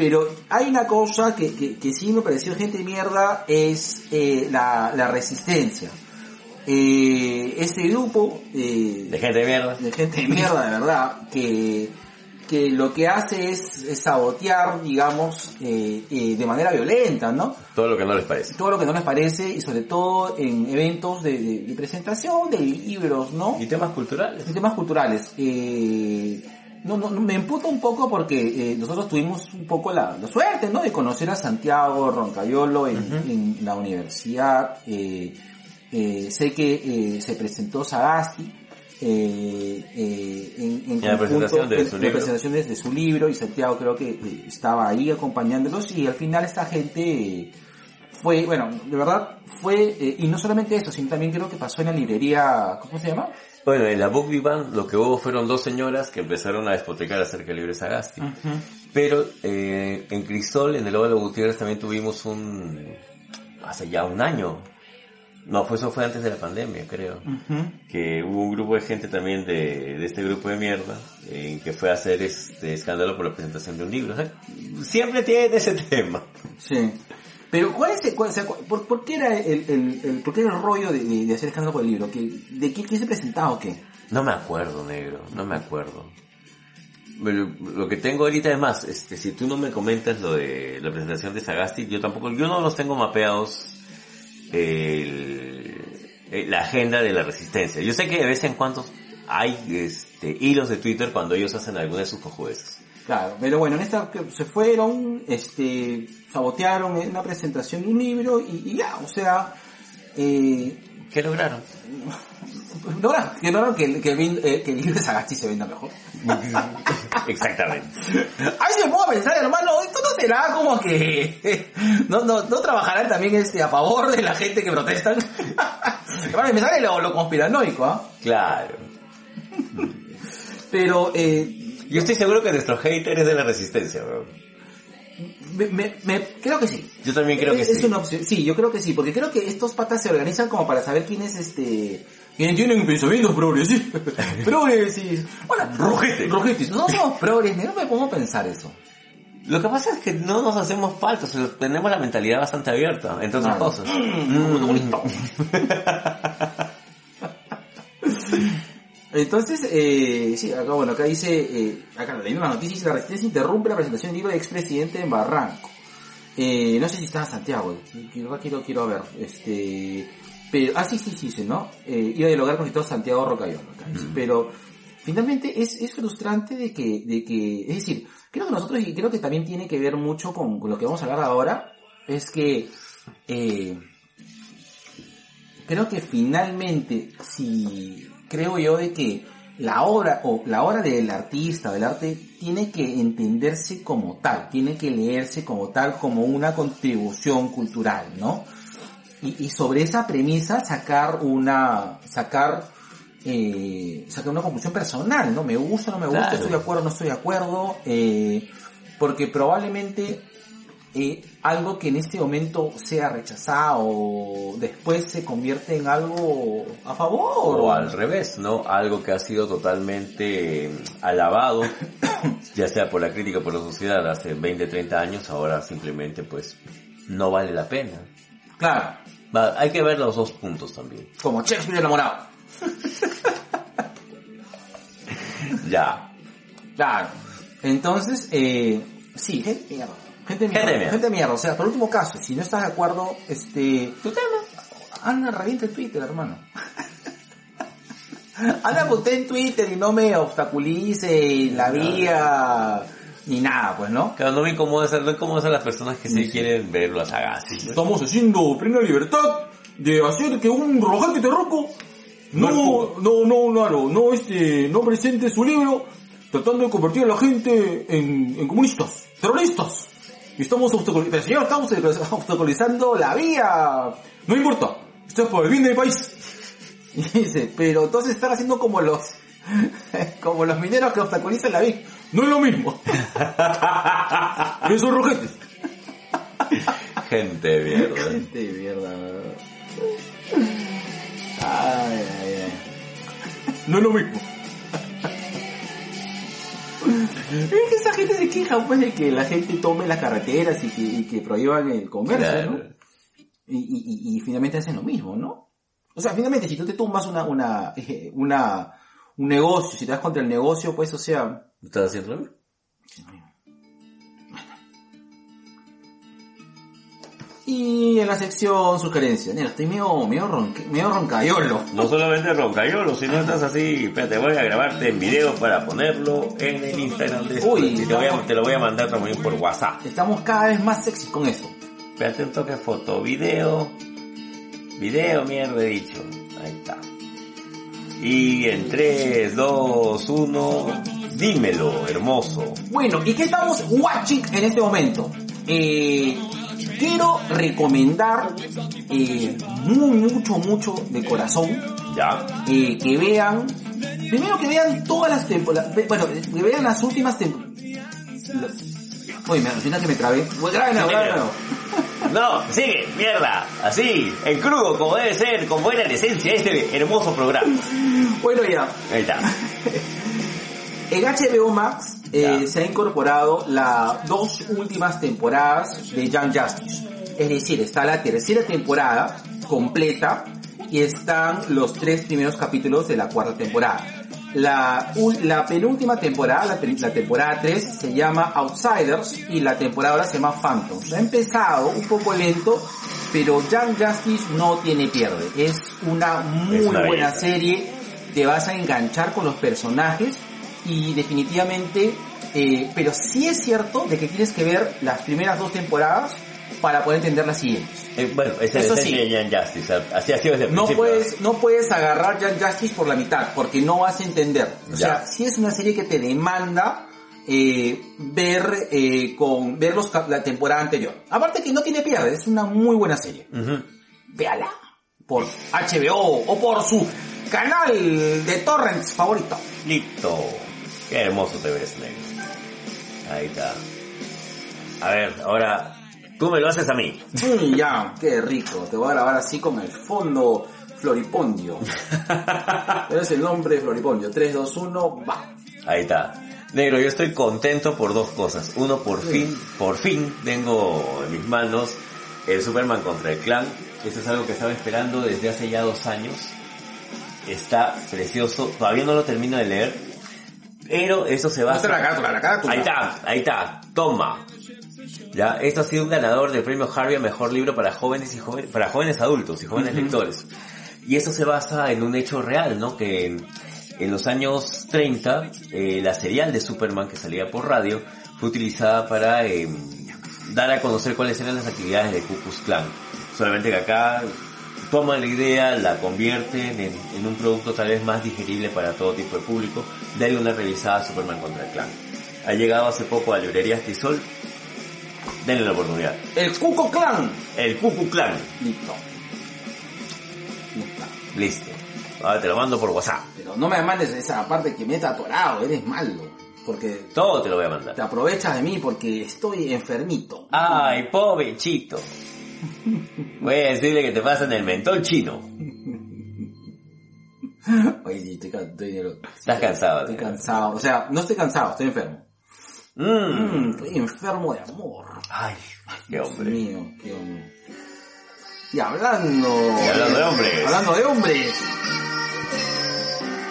Pero hay una cosa que, que, que sí me pareció gente de mierda, es eh, la, la resistencia. Eh, este grupo eh, De gente de mierda. de gente de mierda, de verdad, que, que lo que hace es, es sabotear, digamos, eh, de manera violenta, ¿no? Todo lo que no les parece. Todo lo que no les parece y sobre todo en eventos de, de- de presentación de libros, ¿no? Y temas culturales. En temas culturales. Eh, no, no, no, me emputa un poco porque eh, nosotros tuvimos un poco la, la suerte, ¿no? De conocer a Santiago Roncayolo en, en la universidad. Eh, eh, sé que eh, se presentó Sagasti eh, eh, en, en En la presentación de en su libro. presentación de, su libro y Santiago creo que estaba ahí acompañándolos y al final esta gente fue, bueno, de verdad fue, eh, y no solamente eso, sino también creo que pasó en la librería, ¿cómo se llama? Bueno, en la Book Big Bang lo que hubo fueron dos señoras que empezaron a despotricar acerca de Sagasti. Pero eh, en Crisol, en el Óvalo Gutiérrez, también tuvimos un... hace ya un año. No, pues eso fue antes de la pandemia, creo. Que hubo un grupo de gente también de, de este grupo de mierda eh, que fue a hacer este escándalo por la presentación de un libro. O sea, siempre tiene ese tema. Sí. Pero ¿cuál es el, cuál- o sea, por, por qué era el, el, el- por qué era el rollo de, de- de hacer escándalo por el libro? ¿Qué, ¿De qué se presentaba o qué? No me acuerdo, negro, no me acuerdo. Pero lo que tengo ahorita es más, este, si tú no me comentas lo de la presentación de Sagasti, yo tampoco, yo no los tengo mapeados el- eh, la agenda de la resistencia. Yo sé que de vez en cuando hay este, hilos de Twitter cuando ellos hacen alguna de sus cojudeces. Claro, pero bueno, en esta que se fueron, este, sabotearon en una presentación de un libro y, y ya, o sea, eh, ¿Qué lograron? lograron, que, lograron que, que, eh, que el libro de Sagasti se venda mejor. Exactamente. A veces me a pensar, hermano, esto no será como que no, no, no trabajarán también este a favor de la gente que protestan. hermano, me sale lo, lo conspiranoico, ¿ah? Claro. Pero eh, Yo estoy seguro que nuestro hater es de la resistencia, bro. Me, me, me- creo que sí. Yo también creo que es, es sí. una opción. Sí, yo creo que sí, porque creo que estos patas se organizan como para saber quién es este quienes tienen pensamientos progresistas. progresistas. Bueno, Rojetes. rojetes. Nosotros somos progres, no me pongo a pensar eso. Lo que pasa es que no nos hacemos faltas, tenemos la mentalidad bastante abierta, entre otras Claro. cosas. Entonces, eh, sí, acá, bueno, acá dice, eh, acá la noticia, dice, la resistencia interrumpe la presentación del libro de expresidente en Barranco. Eh, no sé si está en Santiago, quiero, quiero, quiero ver, este, pero, ah, sí, sí, sí, sí, ¿no? Eh, iba a dialogar con el doctor Santiago Rocayón, acá dice, pero, finalmente es, es frustrante de que, de que, es decir, creo que nosotros, y creo que también tiene que ver mucho con, con lo que vamos a hablar ahora, es que, eh, creo que finalmente, si creo yo de que la obra o la obra del artista, del arte, tiene que entenderse como tal, tiene que leerse como tal, como una contribución cultural, ¿no? Y, y sobre esa premisa sacar una, sacar, eh, sacar una conclusión personal, ¿no? Me gusta, no me gusta, Claro. estoy de acuerdo, no estoy de acuerdo, eh, porque probablemente eh, algo que en este momento sea rechazado después se convierte en algo a favor O al revés, ¿no? Algo que ha sido totalmente eh, alabado, ya sea por la crítica o por la sociedad hace 20, 30 años, ahora simplemente pues no vale la pena. claro Va, hay que ver los dos puntos también. como Shakespeare enamorado Ya. claro entonces eh, sí gente de mierda, Gente de mierda. gente de mierda o sea por último caso si no estás de acuerdo este ¿Tu tema? anda revienta el Twitter hermano anda usted en Twitter y no me obstaculice la vía ni nada pues no Claro, no me incomoda ser, no incomoda ser las personas que sí, quieren verlo a Sagasti. Estamos haciendo plena libertad de hacer que un rojante terroco no, no, no, no, no, este, no presente su libro tratando de convertir a la gente en, en comunistas, terroristas. Y estamos obstaculizando, pero señor, estamos obstaculizando la vía. No importa, esto es por el bien del país. Y dice, pero entonces están haciendo como los, como los mineros que obstaculizan la vía. No es lo mismo. Esos rojetes. Gente de mierda. Gente de mierda. Ay, ay, ay. No es lo mismo. Es que esa gente se queja pues de que la gente tome las carreteras y que, y que prohíban el comercio, Claro. ¿no? Y, y, y, finalmente hacen lo mismo, ¿no? O sea, finalmente si tú te tumbas una, una, una, un negocio, si te vas contra el negocio, pues, o sea, ¿Estás haciendo Y en la sección sugerencias, mira, estoy medio, medio, ronque- medio roncayolo. No solamente roncayolo, sino estás así, espérate, voy a grabarte en video para ponerlo en el Instagram de. Uy, Y te, voy a, te lo voy a mandar también por WhatsApp. Estamos cada vez más sexy con esto. Espérate un toque foto, video. Video, mierda, he dicho. Ahí está. Y en 3, 2, 1, dímelo, hermoso. Bueno, ¿y qué estamos watching en este momento? Eh, quiero recomendar eh, muy, mucho, mucho de corazón ¿Ya? eh, que vean, primero que vean todas las temporadas, bueno, que vean las últimas temporadas. Uy, me, final que me trabé. Bueno, no, grabe, no. No, sigue, mierda. Así, en crudo, como debe ser, con buena decencia, este hermoso programa. Bueno, ya. Ahí está. En HBO Max eh, se ha incorporado las dos últimas temporadas de Young Justice. Es decir, está la tercera temporada completa y están los tres primeros capítulos de la cuarta temporada. La, la penúltima temporada, la, temporada 3, se llama Outsiders y la temporada ahora se llama Phantoms. Ha empezado un poco lento, pero Young Justice no tiene pierde. Es una muy Es buena serie, te vas a enganchar con los personajes y definitivamente, eh, pero sí es cierto de que tienes que ver las primeras dos temporadas para poder entender las siguientes. Eh, bueno, esa es Eso la sí. esencia de Young Justice. Así ha sido desde el No principio. puedes, no puedes agarrar Young Justice por la mitad, porque no vas a entender. O Ya. sea, sí es una serie que te demanda eh, ver eh, con ver los la temporada anterior. Aparte que no tiene pierde, es una muy buena serie. Ujú. Véala por HBO o por su canal de torrents favorito. Listo. Qué hermoso te ves, negro. Ahí está. A ver, ahora, tú me lo haces a mí. Mm, ya, qué rico. Te voy a grabar así con el fondo Floripondio. Ese es el nombre de Floripondio. 3, 2, 1, va. Ahí está. Negro, yo estoy contento por dos cosas. Uno, por fin, por fin tengo en mis manos el Superman contra el clan. Esto es algo que estaba esperando desde hace ya dos años. Está precioso. Todavía no lo termino de leer. Pero eso se va Muestra la carátula, la carátula. Ahí está, ahí está. Toma. Ya, esto ha sido un ganador del premio Harvey a mejor libro para jóvenes y jóvenes, para jóvenes adultos y jóvenes lectores. Y esto se basa en un hecho real, ¿no? Que en, en los años 30, eh, la serial de Superman que salía por radio fue utilizada para eh, dar a conocer cuáles eran las actividades de Ku Klux Klan. Solamente que acá toman la idea, la convierten en, en un producto tal vez más digerible para todo tipo de público. Dale una revisada Superman contra el Clan. Ha llegado hace poco a librerías Tisol. Denle la oportunidad. El Cuco Clan. El Klux Klan. Listo. Listo. Listo. Ahora te lo mando por WhatsApp. Pero no me mandes esa parte que me está atorado, eres malo. Porque Todo te lo voy a mandar. te aprovechas de mí porque estoy enfermito. Ay, pobrecito. Voy a decirle que te pasan el mentol chino. Oye, sí, estoy, estoy, Estás cansado. estoy cansado. O sea, no estoy cansado, estoy enfermo. Mm. Mm, estoy enfermo de amor. Ay, qué Dios hombre. mío, qué hombre. Y hablando... Y hablando de hombres. Hablando de hombres.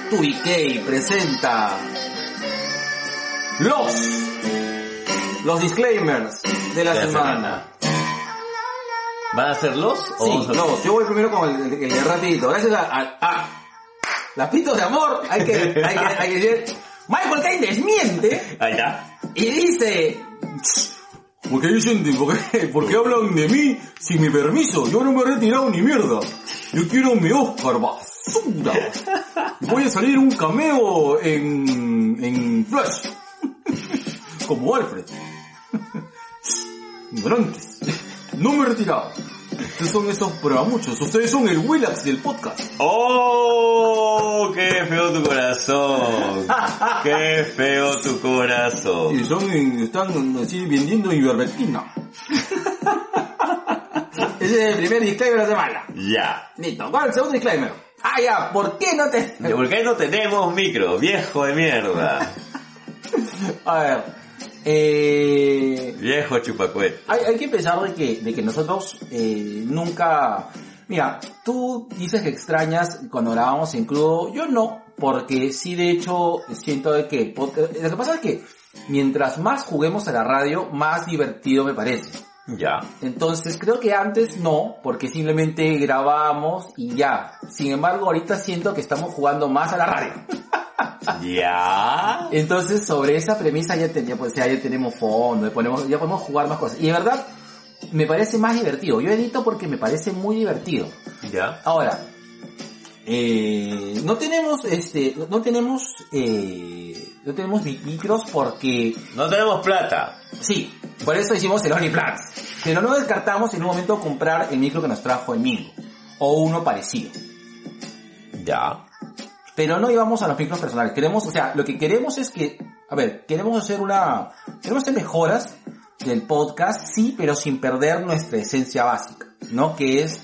TuiK presenta... Los... Los disclaimers de la De la semana. semana. ¿Van a ser los o Sí, vamos a- no, yo voy primero con el, el, el rapidito. Gracias a, a, a las pitos de amor, hay que, hay que, hay que decir, Michael Caine desmiente Ahí está. y dice, ¿por qué dicen, de- por qué, por qué hablan de mí sin mi permiso? Yo no me he retirado ni mierda. Yo quiero mi Oscar basura. Voy a salir un cameo en, en Flash. Como Alfred. Ignorantes. No me he retirado. Ustedes son esos muchos. Ustedes son el Willax del podcast. ¡Oh! ¡Qué feo tu corazón! ¡Qué feo tu corazón! Y son, están así vendiendo ivermectina. Ese es el primer disclaimer de la semana. Ya. Listo. ¿Cuál es el segundo disclaimer? Ah, ya. ¿Por qué no te...? ¿Por qué no tenemos micro? Viejo de mierda. A ver. Eh... Viejo chupacuet. Hay, hay que pensar de que, de que nosotros eh, nunca... Mira, tú dices que extrañas cuando grabamos en crudo, yo no, porque sí de hecho siento de que podcast... Lo que pasa es que mientras más juguemos a la radio, más divertido me parece. Ya. Entonces creo que antes no, porque simplemente grabábamos y ya. Sin embargo, ahorita siento que estamos jugando más a la radio. Ya. Entonces sobre esa premisa ya, pues, ya, ya tenemos fondo, ya, ponemos- ya podemos jugar más cosas. Y de verdad, me parece más divertido. Yo edito porque me parece muy divertido. Ya. Ahora, eh, no tenemos, este, no- tenemos, eh, no tenemos mi- micros porque No tenemos plata. Sí, por eso hicimos el OnlyPlans. Pero no descartamos en un momento comprar el micro que nos trajo el Mingo. O uno parecido. Ya. Pero no íbamos a los micros personales. Queremos, o sea, lo que queremos es que, a ver, queremos hacer una, queremos hacer mejoras del podcast, sí, pero sin perder nuestra esencia básica, ¿no? Que es,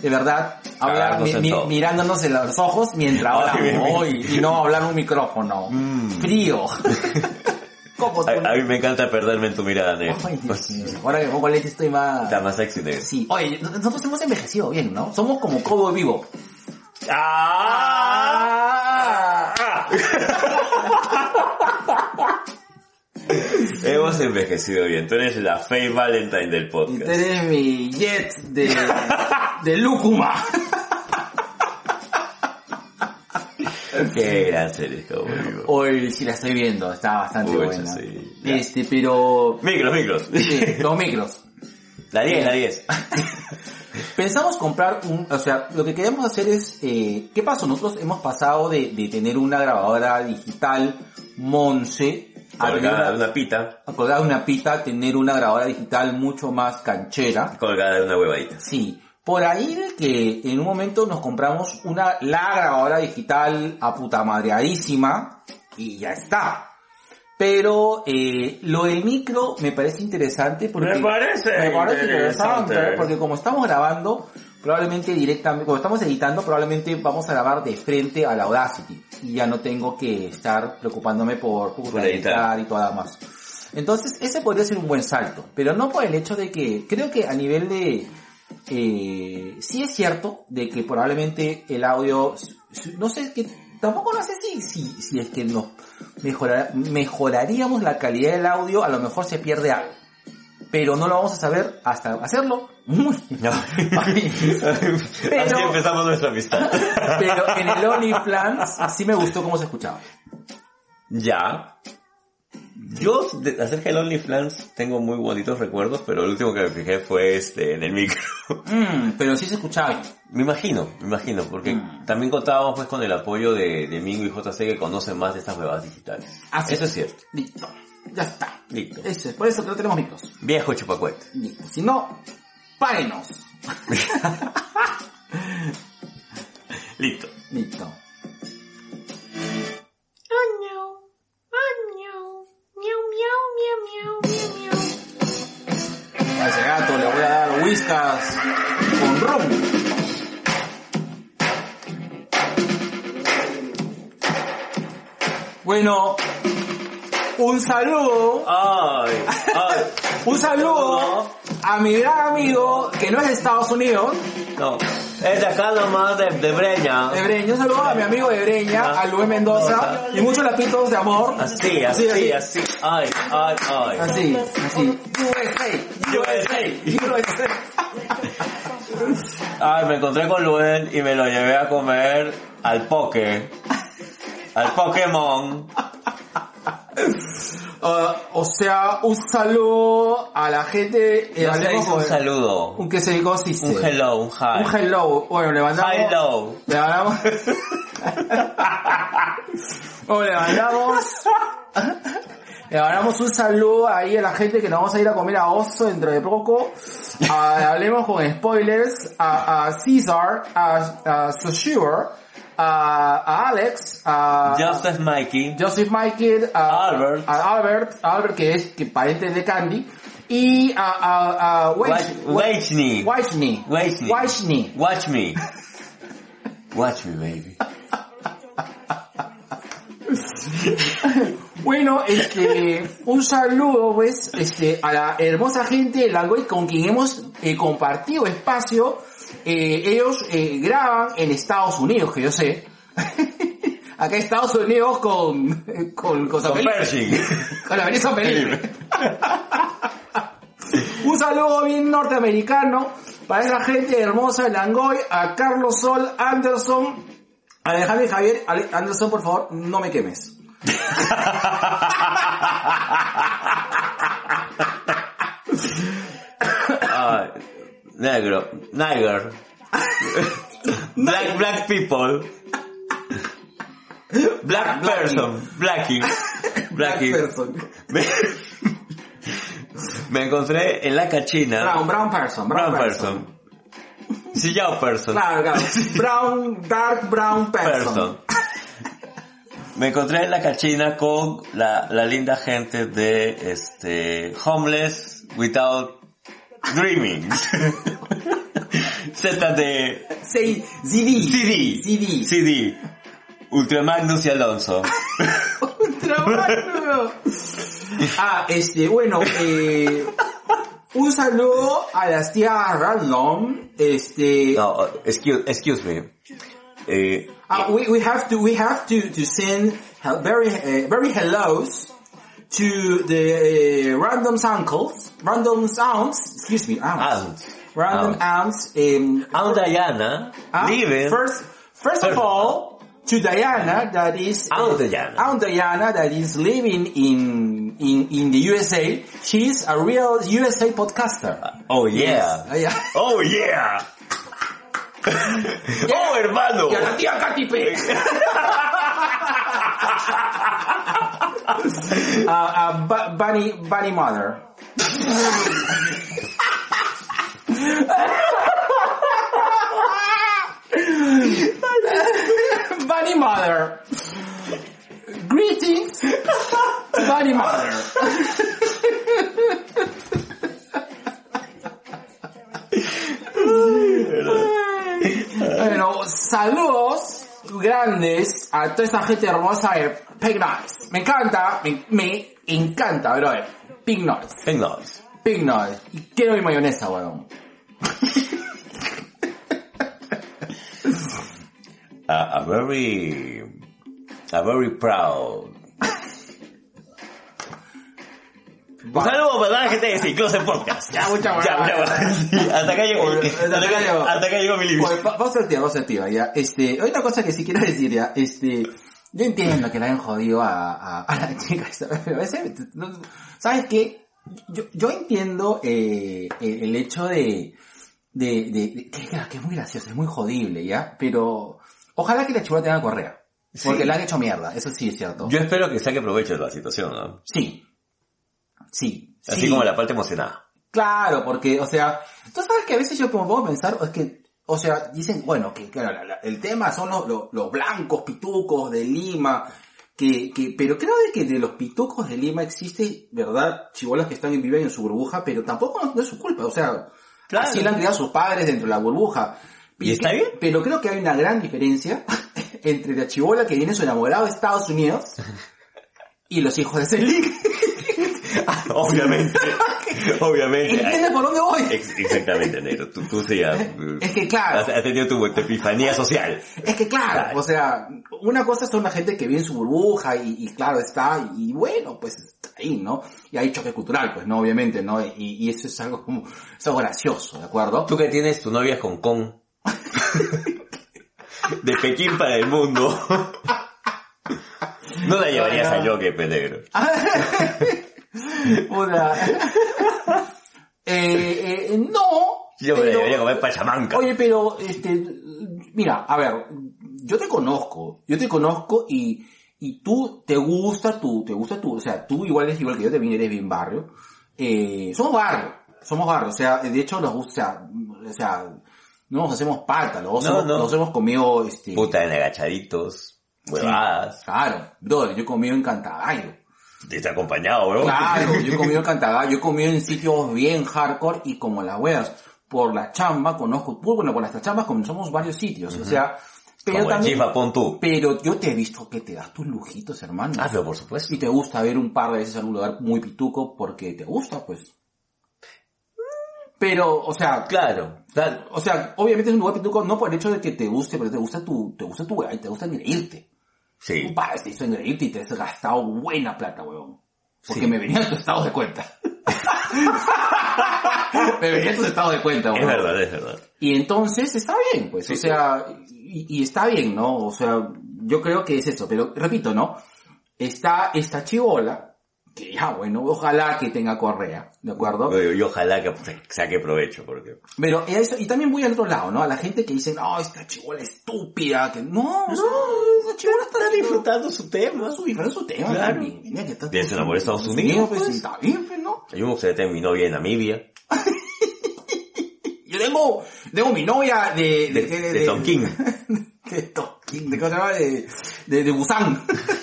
de verdad, hablar mi- mi- mirándonos en los ojos mientras hablamos, bien, y, no hablar un micrófono. Mm. Frío. ¿Cómo tú? A, a mí me encanta perderme en tu mirada, Dios mío. Ahora que pongo lente estoy más... Está más sexy. Sí, oye, nosotros hemos envejecido bien, ¿no? Somos como Cobo Vivo. ¡Ah! Hemos envejecido bien. Tú eres la Faye Valentine del Y podcast. tú eres mi jet de, de Lúcuma. Qué gran serie. Hoy sí la estoy viendo, está bastante buena. sí. Este, pero... Micros, micros. Sí, los micros. La 10, la 10. Pensamos comprar un, o sea, lo que queremos hacer es, eh, ¿qué pasó? Nosotros hemos pasado de, de tener una grabadora digital Monse Colgada de una, pita, a colgar una pita, tener una grabadora digital mucho más canchera. colgada de una huevadita. Sí, por ahí de que en un momento nos compramos una, la grabadora digital a puta madreadísima y ya está. Pero eh, lo del micro me parece interesante porque... Me parece me parece interesante. interesante, porque como estamos grabando, probablemente directamente, como estamos editando, probablemente vamos a grabar de frente a la Audacity y ya no tengo que estar preocupándome por, por Por editar editar. y todo más. Entonces, ese podría ser un buen salto, pero no por el hecho de que, creo que a nivel de, eh, sí es cierto de que probablemente el audio, no sé, que tampoco no sé si, si, si es que nos mejora- mejoraríamos la calidad del audio, a lo mejor se pierde algo. Pero no lo vamos a saber hasta hacerlo muy No. Ay, Así pero, empezamos nuestra amistad. pero en el OnlyFans sí me gustó cómo se escuchaba. ya. Yo, de- acerca del OnlyFans, tengo muy bonitos recuerdos, pero el último que me fijé fue este, en el micro. Mm, pero sí se escuchaba. Me imagino, me imagino, porque Mm. también contábamos pues con el apoyo de, de Mingo y JC que conocen más de estas huevadas digitales. Así Eso es cierto. Listo. Ya está. Listo. Eso es, por eso no tenemos micros. Viejo chupacuete. Listo. Si no, párenos. Listo. Listo. A ese gato le voy a dar whiskas con rum. Bueno, un saludo, Ay, ay. un saludo a mi gran amigo que no es de Estados Unidos, No. Es de acá nomás de, de Breña. de Breña. Un saludo a mi amigo de Breña, Ah, a Luis Mendoza y muchos lapitos de amor. Así, así, Así, así. Ay, ay, ay. Así, así. USA, USA, USA. Ay, me encontré con Luen y me lo llevé a comer al poke. Al Pokémon. Uh, o sea, un saludo a la gente. eh, No se hablemos dice un saludo. Un que se. Un hello, un hi. Un hello. Bueno, le mandamos. Hello. Le mandamos. le mandamos. Le mandamos un saludo ahí a la gente que nos vamos a ir a comer a Oso dentro de poco. Ah, hablemos con spoilers. A, a Caesar, a, a a, a Alex, a Joseph Mikey. Joseph Michael, a Albert. a Albert, Albert que es que pariente de Candy, y a, a, a. Weichney. Weichney. Weichney. Watch me. Watch me, baby. Bueno, este, un saludo pues, este, a la hermosa gente de Langoy con quien hemos eh, compartido espacio. Eh, ellos eh, graban en Estados Unidos, que yo sé. Acá Estados Unidos con, con, con San Con Felipe. Con la Avenida San Felipe. Un saludo bien norteamericano para esa gente hermosa de Langoy, a Carlos Sol Anderson, Alejandro y Javier Ale- Anderson, por favor, no me quemes. Ah, negro, Niger. Black, black people. Black person. Blackie. person. Me, encontré en la cachina. Brown, brown person, brown, Brown person. person. Sillao person. Claro, claro. Brown, dark brown person. person. Me encontré en la cachina con la, la linda gente de este Homeless Without Dreaming. Z de Say, ZD. CD. CD. CD. Ultramagnus y Alonso. Trabajo. Ah, este, bueno, eh, un saludo a las tías Random, este, No, excuse, excuse me. Eh, uh, we, we have to, we have to, to send very, uh, very hellos to the uh, random uncles, random sounds, excuse me, aunts, Aunt. random aunts, um, Aunt Diana live First, first of all, to Diana, that is uh, Aunt Diana. Aunt Diana, that is living in in in the USA. She's a real USA podcaster. Oh yeah. Ah, yeah. Oh yeah. oh hermano. Y a la tía Katy Perry. uh, uh, Bu- Bunny Bunny Mother. Bunny Mother. Greetings, Bunny Mother. Bueno, saludos grandes a toda esa gente hermosa de Noise. Me encanta, me, me encanta, brother. Noise. Pink Noise. Noise. Y quiero mi mayonesa, weón. A, a very, a very proud. Un saludo para la gente de Ciclos en Podcast. Ya, muchas Ya, gracias. ya, sí, hasta acá llegó, Hasta acá llegó. hasta acá llegó mi va- vamos a activar, vamos a activar, ya. Este, una cosa que sí quiero decir, ya. Este, yo entiendo que le hayan jodido a, a, a la chica pero a veces, no- ¿sabes qué? Yo, yo entiendo, eh, el, el hecho de, de, de, de- que, que es muy gracioso, es muy jodible, ya. Pero, ojalá que la chica tenga correa. Porque Sí. la han hecho mierda, eso sí es cierto. Yo espero que saque provecho de la situación, ¿no? Sí. Sí. Así sí. como la parte emocionada. Claro, porque, o sea, tú sabes que a veces yo pongo a pensar, es que, o sea, dicen, bueno, que claro, la- la- el tema son los, los, los blancos pitucos de Lima, que, que, pero creo de que de los pitucos de Lima existe, ¿verdad? Chibolas que están y viven en su burbuja, pero tampoco no, no es su culpa, o sea, Claro. así la han criado sus padres dentro de la burbuja. ¿Y está que- bien? Pero creo que hay una gran diferencia entre la chibola que viene su enamorado de Estados Unidos y los hijos de Selig. Obviamente, obviamente. ¿Entiendes por dónde voy? Ex- Exactamente, negro. Tú, tú sí has, Es que claro. has, has tenido tu, tu epifanía social. Es que claro, Claro. o sea, una cosa son la gente que vive en su burbuja y, y claro está, y, bueno, pues está ahí, ¿no? Y hay choque cultural, pues, ¿no? Obviamente, ¿no? Y, y eso es algo como, es algo gracioso, ¿de acuerdo? Tú que tienes tu novia Hong Kong. De Pekín para el mundo. No la llevarías a Yoke, negro. Puta. eh, eh, no. Yo me la pero- llevaría a comer pachamanca. Oye, pero, este, mira, a ver, yo te conozco, yo te conozco y, y tú, te gusta tú, te gusta tú, o sea, tú igual eres igual que yo, también eres bien barrio. Eh, somos barrio, somos barrio, o sea, de hecho nos gusta, o sea, no nos hacemos pata, los No, hemos, no. nos hemos comido, este, Puta en agachaditos, sí, huevadas. claro, brother, yo he comido en Cantagallo. Te acompañado, bro. Claro, yo he comido en Cantagallo, yo he comido en sitios bien hardcore y como las weas, por la chamba conozco, pues, bueno, por las chambas conocemos varios sitios, o sea, pero Como también, chifa, pon tú. pero yo te he visto que te das tus lujitos, hermano. Ah, pero por supuesto. Y te gusta ver un par de veces en un lugar muy pituco porque te gusta, pues. Pero, o sea, Claro, claro. o sea, obviamente es un lugar pituco no por el hecho de que te guste, pero te gusta tu, te gusta tu wea y te gusta engreírte. Sí. Un par te hizo engreírte y te has gastado buena plata, huevón. Porque Sí. me venían tus estados de cuenta. Debería tus estados de cuenta, Es ¿no? verdad, es verdad. Y entonces está bien, pues, Sí, o sea, y, y está bien, ¿no? O sea, yo creo que es eso, pero repito, ¿no? Está esta chivola, ya, bueno, ojalá que tenga correa, ¿de acuerdo? Y, y ojalá que sa- saque provecho, porque... Pero eso, y también voy al otro lado, ¿no? A la gente que dice, no, esta chivola estúpida, que no, o sea, esa chivola está disfrutando su tema. su disfrutando su tema, Claro. Mira que está Bien, se enamoró de Estados Unidos, pues, pues. está bien, pues, ¿no? Yo me gustaría tener mi novia en Namibia, Yo tengo, tengo mi novia de, de, de, de Tonkin. de Tonkin, de se llama, de, de, de Busan.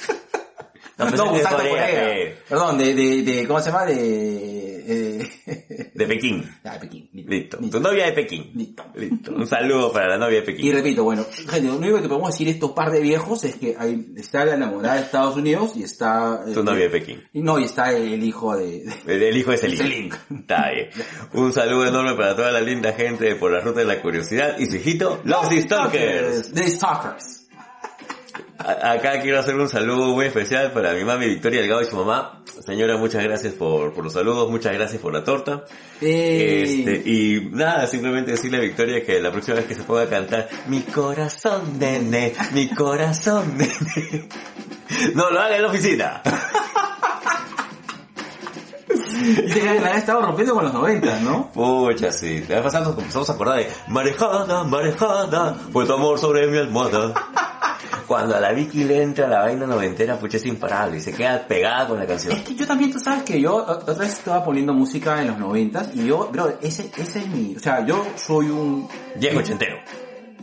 No, No, de Corea, Corea. eh. Perdón, de, de, de, ¿cómo se llama? De, eh, De Pekín. ah, de Pekín. Listo. Tu novia de Pekín. Listo. Listo. Un saludo para la novia de Y Pekín. repito, bueno, gente, lo único que podemos decir estos par de viejos es que hay, está la enamorada de Estados Unidos y está... eh, Tu novia de Pekín. y no, y está el hijo de... de- El, hijo de Selin. Selin. Está bien. Un saludo enorme para toda la linda gente por la ruta de la curiosidad y su hijito, Los Stalkers. The Stalkers. Acá quiero hacer un saludo muy especial para mi mami Victoria Delgado y su mamá. Señora, muchas gracias por, por los saludos, muchas gracias por la torta. Este, y nada, simplemente decirle a Victoria que la próxima vez que se ponga a cantar Mi corazón, nene, mi corazón, nene. No, lo haga en la oficina. Dice que la estado rompiendo con los 90, ¿no? Pucha, sí. La vez pasada nos empezamos a acordar de Marejada, marejada, fue tu amor sobre mi almohada. Cuando a la Vicky le entra la vaina noventera, pucha, es imparable y se queda pegada con la canción. Es que yo también, tú sabes que yo otra vez estaba poniendo música en los 90 y yo, bro, ese, ese es mi, o sea, yo soy un... Viejo ochentero.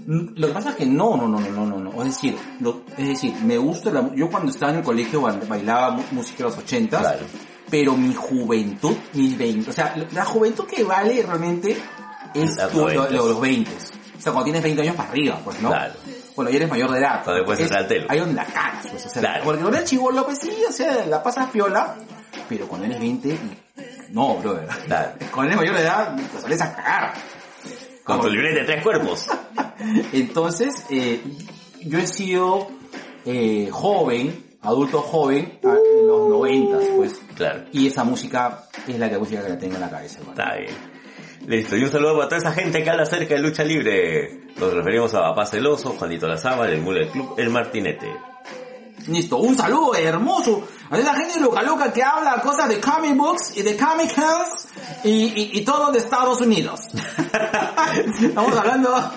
Mm, Lo que pasa es que no, no, no, no, no, no. Es decir, lo- es decir, me gusta la, yo cuando estaba en el colegio ba- bailaba música de los 80 Claro. pero mi juventud, mis 20, o sea, la juventud que vale realmente es tu- lo- 90s. lo- los 20. O sea, cuando tienes 20 años para arriba, pues, ¿no? Claro. Bueno, ya eres mayor de edad. Cuando puedes Es- entrar al telo. Ahí donde la cagas, pues, o sea, Claro. porque cuando eres chivolo, pues sí, o sea, la pasas piola, pero cuando eres 20, y- no, brother. Claro. Cuando eres mayor de edad, te sales a cagar. Con tu libreta de tres cuerpos. Entonces, eh, yo he sido eh, joven, adulto joven, a- en los noventas, pues. Claro. Y esa música es la que música que la tengo en la cabeza, hermano. Está bien. Listo, y un saludo para toda esa gente que habla acerca de lucha libre. Nos referimos a Papá Celoso, Juanito Lazaba, el Mule del Club, el Martinete. Listo, un saludo hermoso a esa gente loca loca que habla cosas de comic books y de comic cons y, y, y todo de Estados Unidos. Estamos hablando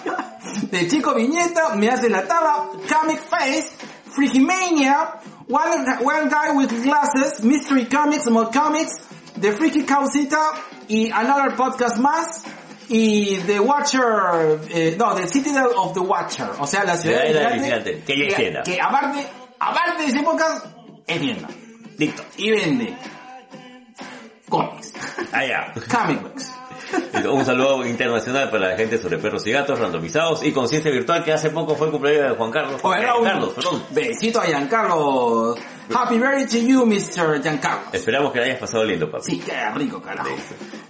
de Chico Viñeta, Me Hace la Taba, Comic Face, Freakymania, One, one Guy with Glasses, Mystery Comics, More Comics, The Freaky Causita y Another Podcast más. Y The Watcher, eh, no, The Citadel of the Watcher, o sea, la ciudad de la vigilante, que ya tienda. que aparte, aparte de ese podcast, es tienda. Listo. Y vende cómics, Allá. comic books. Un saludo internacional para la gente sobre perros y gatos randomizados y conciencia virtual que hace poco fue el cumpleaños de Juan Carlos. Oye, Eh, un Carlos, perdón. besito a Giancarlo. Happy birthday to you, Mr. Giancarlo. Esperamos que la hayas pasado lindo, papi. Sí, qué rico, carajo.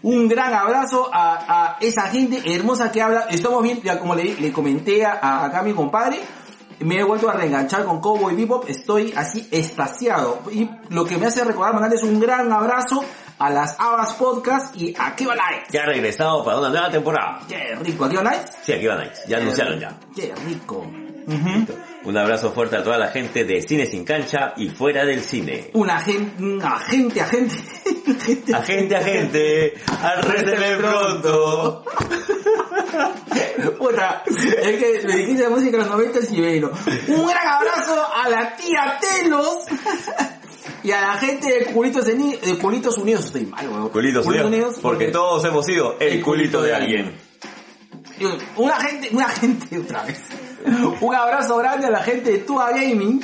Un gran abrazo a, a esa gente hermosa que habla. Estamos bien, ya como le, le comenté a, acá a mi compadre, me he vuelto a reenganchar con Cowboy Bebop. Estoy así extasiado. Y lo que me hace recordar mandarles un gran abrazo a las Abas Podcast y a Kiva Light. Que ha regresado para una nueva temporada. Qué rico, ¿a Kiva Light? Sí, aquí van Nights. Ya anunciaron ya. Qué rico. Un abrazo fuerte a toda la gente de Cine Sin Cancha y fuera del cine. Una gente, una gente, agente, gente, Agente, agente, arrésteme pronto. Es que me dijiste la música de los 90 y velo. Un gran abrazo a la tía Telos y a la gente de Culitos, Uni- de Culitos Unidos. Estoy mal, weón. Culitos unidos, porque todos hemos sido el culito de alguien. Digo, Una gente, una gente otra vez. Un abrazo grande a la gente de Tua Gaming.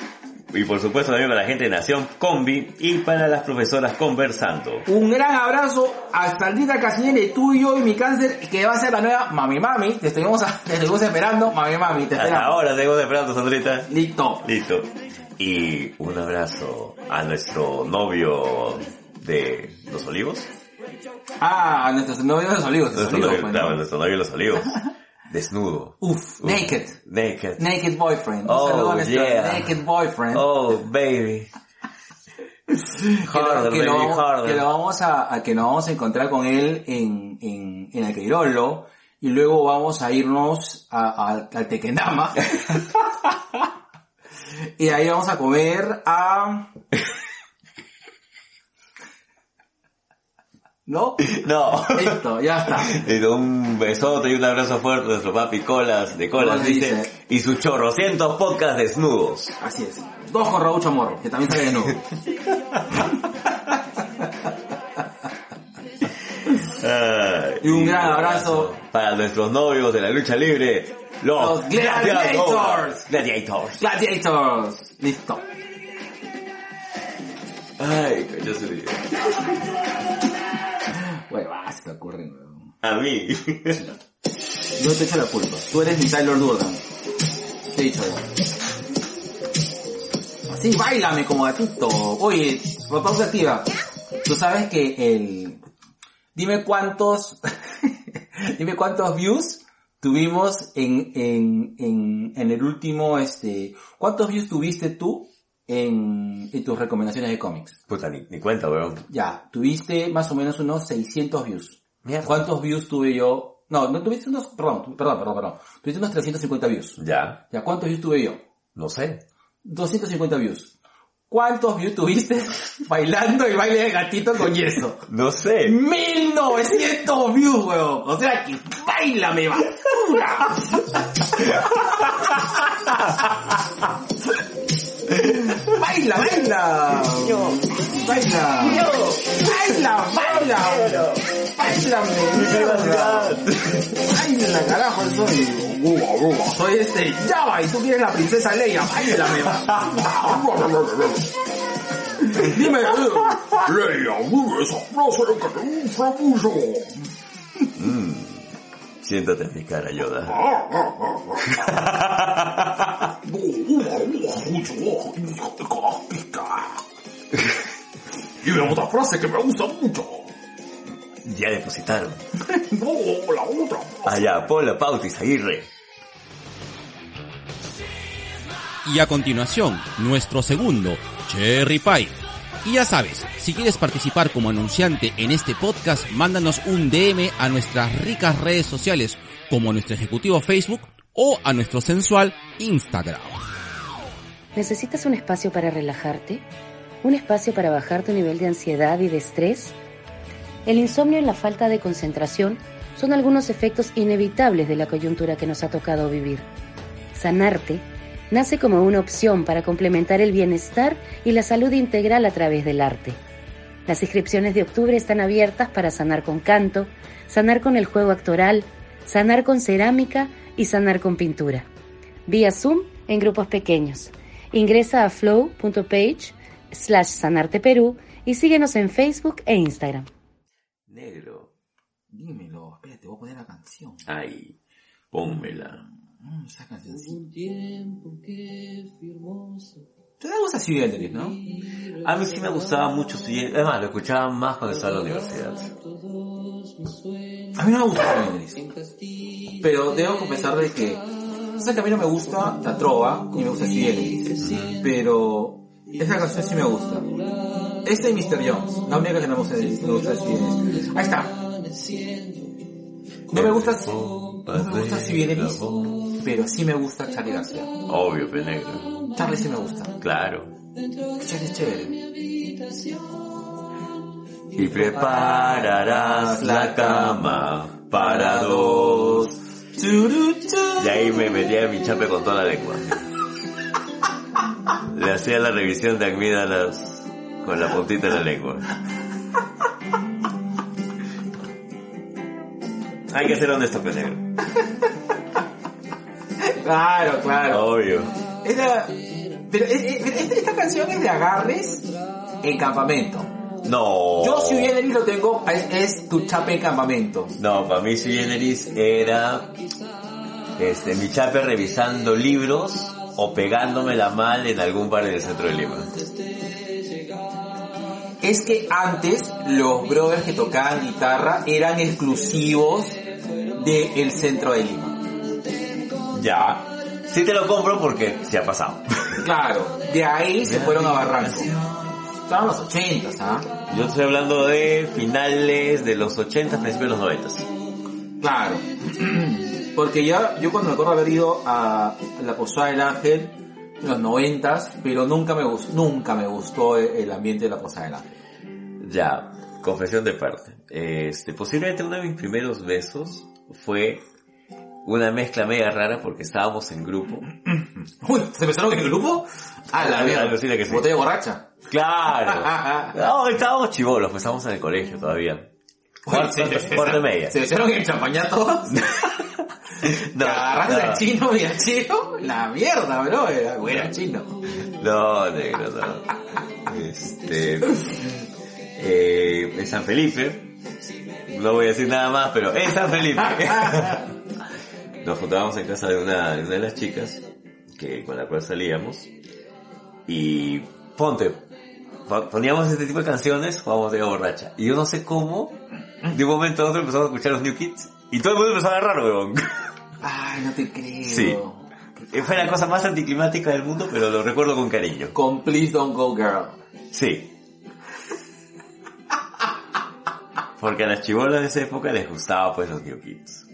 Y por supuesto también para la gente de Nación Combi y para las profesoras conversando. Un gran abrazo a Sandrita Casinelli, tú y yo y mi cáncer, que va a ser la nueva Mami Mami. Te estuvimos, te estuvimos esperando, Mami Mami, te Hasta ahora tengo de esperando, Sandrita. Listo. Listo. Y un abrazo a nuestro novio de Los Olivos. Ah, a nuestros novios de los olivos. Nuestro olivos, novio, claro, ¿no? nuestro novio de Los Olivos. Desnudo. Uf, naked. Naked. Naked boyfriend. Un Oh, saludo a nuestro yeah. naked boyfriend. Oh, baby. que, lo, Harder, que lo- baby, que lo vamos a, a que nos vamos a encontrar con él en, en, en el Queirolo y luego vamos a irnos a, a- al Tequendama y ahí vamos a comer a... ¿No? No. Listo, ya está. Doy un besote y un abrazo fuerte a nuestro papi Colas de Colas, dice, dice. y sus chorrocientos podcasts desnudos. Así es. Dos con Raúl Morro, que también sale de nuevo. Ay, Y un gran abrazo. para nuestros novios de la lucha libre, los, Los Gladiators. Gladiators. Gladiators. Listo. Ay, su vida. Huevas, te ocurren, weón. A mí. Yo te echo la culpa. Tú eres mi Tyler Durden. Te he dicho ya. Así, bailame como gatito. Oye, pausa activa. Tú sabes que el... Dime cuántos... Dime cuántos views tuvimos en, en, en, en el último, este... ¿Cuántos views tuviste tú en, en tus recomendaciones de cómics? Puta, ni, ni cuenta, weón. Ya, tuviste más o menos unos 600 views. Mierda. ¿Cuántos views tuve yo? No, no tuviste unos, perdón, tu- perdón, perdón, perdón. Tuviste unos 350 views. Ya, Ya, ¿cuántos views tuve yo? no sé. 250 views. ¿Cuántos views tuviste bailando el baile de gatito con yeso? No sé. 1900 views, weón. O sea que bailame basura. baila, baila. Baila. Baila, baila. Mierda. Baila, carajo, soy. Soy este Java y tú quieres la princesa Leia. Bailame. Dime, Leia, muy sabroso que te gusta mucho. Siéntate en mi cara, Yoda. Y otra frase que me gusta mucho. Ya depositaron. No, la otra. Allá, Paula Pautis Aguirre. Y a continuación, nuestro segundo, Cherry Pie. Y ya sabes, si quieres participar como anunciante en este podcast, mándanos un DM a nuestras ricas redes sociales, como nuestro ejecutivo Facebook o a nuestro sensual Instagram. ¿Necesitas un espacio para relajarte? ¿Un espacio para bajar tu nivel de ansiedad y de estrés? El insomnio y la falta de concentración son algunos efectos inevitables de la coyuntura que nos ha tocado vivir. Sanarte nace como una opción para complementar el bienestar y la salud integral a través del arte. Las inscripciones de octubre están abiertas para sanar con canto, sanar con el juego actoral, sanar con cerámica y sanar con pintura. Vía Zoom en grupos pequeños. Ingresa a flow.page slash sanarte Perú y síguenos en Facebook e Instagram. Negro. Dímelo, espérate, voy a poner la canción. Ay, pónmela. Mm, esa cancioncita. Un tiempo que hermoso. ¿Tú te gusta no? A mí sí me gustaba mucho, sí. Además, lo escuchaba más cuando estaba en la universidad. A mí no me gusta castillo. Pero debo confesar de que... O sea que a mí no me gusta la trova, ni me gusta Civil Endelis. Pero... Esa canción sí me gusta. Esta y Mr. Jones. La única que no me gusta me Endelis. Ahí está. No me gusta... No me gusta Civil Endelis, pero sí me gusta Charlie García. Obvio, pe negro. Charlie sí me gusta. Claro. Charlie es chévere. Y prepararás la cama para dos. Y ahí me metía mi chape con toda la lengua. Le hacía la revisión de amígdalas con la puntita de la lengua. Hay que ser honesto, pe negro. Claro, claro. Obvio. Era, pero es- es- esta, canción es de agarres en campamento. No. Yo si hubiera lo tengo, es, es tu chape en campamento. No, para mí Sui Generis era este, mi chape revisando libros o pegándomela mal en algún bar del centro de Lima. Es que antes los brothers que tocaban guitarra eran exclusivos del centro de Lima. Ya. Sí te lo compro porque se ha pasado. Claro, de ahí se fueron a Barranco. Estaban los 80, ¿ah? Yo estoy hablando de finales de los 80, principios de los 90. Claro. Porque ya, yo cuando me acuerdo haber ido a la Posada del Ángel en los 90, pero nunca me gustó, nunca me gustó el, el ambiente de la Posada del Ángel. Ya, confesión de parte. Este, posiblemente uno de mis primeros besos fue una mezcla media rara porque estábamos en grupo. Uy, ¿se empezaron en el grupo? A la mierda. Sí. Botella borracha. Claro. No, estábamos chivolos, pues estábamos en el colegio todavía. Cuarto, ¿Se- cuarto media. ¿Se besaron en champañá todos? No, Agarraste no. al chino y al chino, la mierda, bro, era chino. No, negro, no. Este, eh, en San Felipe, no voy a decir nada más, pero en San Felipe, nos juntábamos en casa de una, de una de las chicas, que, con la cual salíamos, y ponte, po- poníamos este tipo de canciones, jugábamos de borracha, y yo no sé cómo, de un momento a otro empezamos a escuchar los New Kids, y todo el mundo empezó a agarrar, weón. Ay, no te creo. Sí. Fue la cosa más anticlimática del mundo, pero lo recuerdo con cariño. Con Please Don't Go Girl. Sí. Porque a las chibolas de esa época les gustaba pues los New Kids.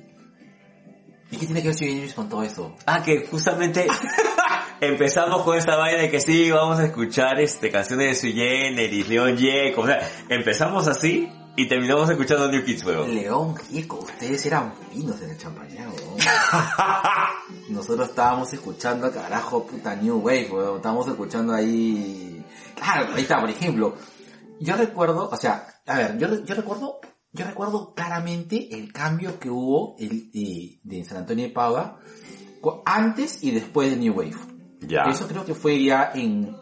¿Y qué tiene que ver Sui Generis con todo esto? Ah, que justamente empezamos con esta vaina de que sí, vamos a escuchar este canciones de Sui Generis, Leon Gieco, o sea, empezamos así y terminamos escuchando New Kids, weón. León Gieco, ustedes eran finos en el champañá, weón. Nosotros estábamos escuchando, carajo, puta New Wave, weón. Estábamos escuchando ahí... Claro, ahí está, por ejemplo. Yo recuerdo, o sea, a ver, yo, yo recuerdo, yo recuerdo claramente el cambio que hubo el, de, de San Antonio de cu- antes y después de New Wave. Ya, Eso creo que fue ya en,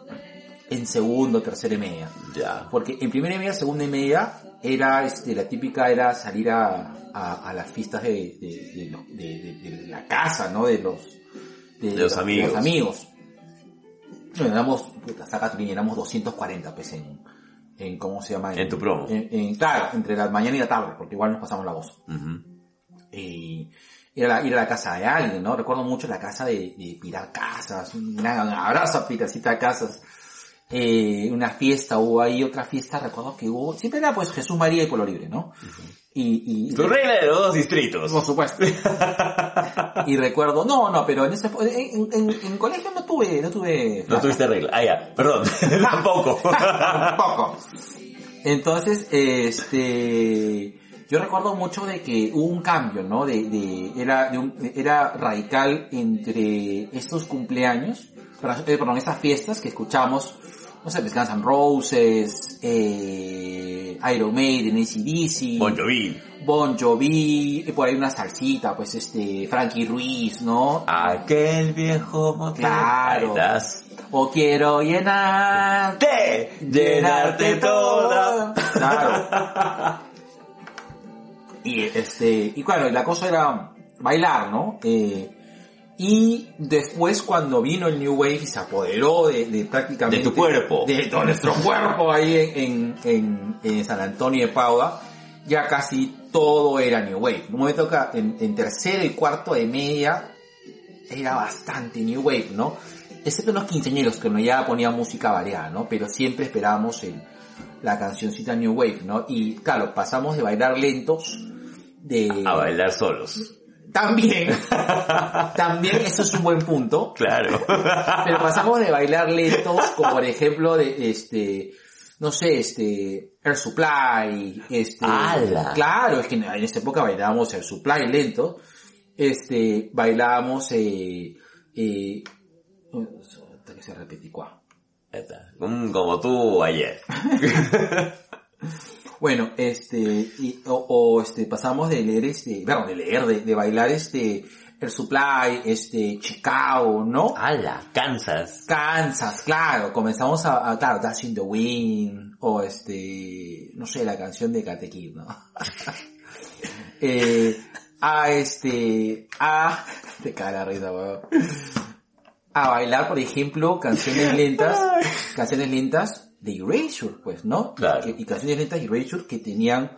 en segundo, tercera y media. ya. Porque en primera y media, segunda y media, era, este, la típica era salir a, a, a las fiestas de, de, la casa, ¿no? De los, De los amigos. amigos. Bueno, éramos, puta, saca tu éramos 240, pues, en, en, ¿cómo se llama? En tu promo. En, en- claro, entre la mañana y la tarde, porque igual nos pasamos la voz. Ujú. Y ir a, la, ir a la casa de alguien, ¿no? Recuerdo mucho la casa de, de Pilar Casas, un gran abrazo a Pilarcita Casas. Eh, una fiesta hubo ahí, otra fiesta, recuerdo que hubo, siempre era pues Jesús María y Polo Libre, ¿no? Y, y, Tu regla de los dos distritos. por supuesto. y recuerdo, no, no, pero en ese, en, en, en colegio no tuve, no tuve. No tuviste regla. Ah, ya, perdón. Tampoco. Un poco. Entonces, este, yo recuerdo mucho de que hubo un cambio, ¿no? De, de, era, de un- era radical entre estos cumpleaños, eh, perdón, estas fiestas que escuchamos, no sé, pues Guns N' Roses, eh, Iron Maiden, AC/DC, Bon Jovi. Bon Jovi, y por ahí una salsita, pues este, Frankie Ruiz, ¿no? Aquel viejo motel. Claro. O quiero llenar Te, llenarte toda. Claro. y este, y claro, la cosa era bailar, ¿no? Eh, y después cuando vino el New Wave y se apoderó de, de prácticamente... De tu cuerpo. De todo nuestro cuerpo ahí en, en, en San Antonio de Padua, ya casi todo era New Wave. Un momento que en, en tercero y cuarto de media era bastante New Wave, ¿no? Excepto los quinceañeros que no ya ponía música variada, ¿no? Pero siempre esperábamos el, la cancioncita New Wave, ¿no? Y claro, pasamos de bailar lentos de... A bailar solos. También, también eso es un buen punto. Claro. Pero pasamos de bailar lentos, como por ejemplo de este, no sé, este, Air Supply, este, claro, es que en esa época bailábamos Air Supply lento, este, bailábamos, eh, eh, que se. Un- Como tú ayer. Bueno, este, y, o, o, este, pasamos de leer este, perdón, de leer, de, de bailar este, Air Supply, este, Chicago, ¿no? ¡Hala! Kansas. Kansas, claro, comenzamos a, a claro, Dashing the Wind, o este, no sé, la canción de Kid, ¿no? eh, a este, a, te cae la risa, weón. A bailar, por ejemplo, canciones lentas, canciones lentas de Erasure, pues, ¿no? Claro. Que- y canciones lentas de Erasure que tenían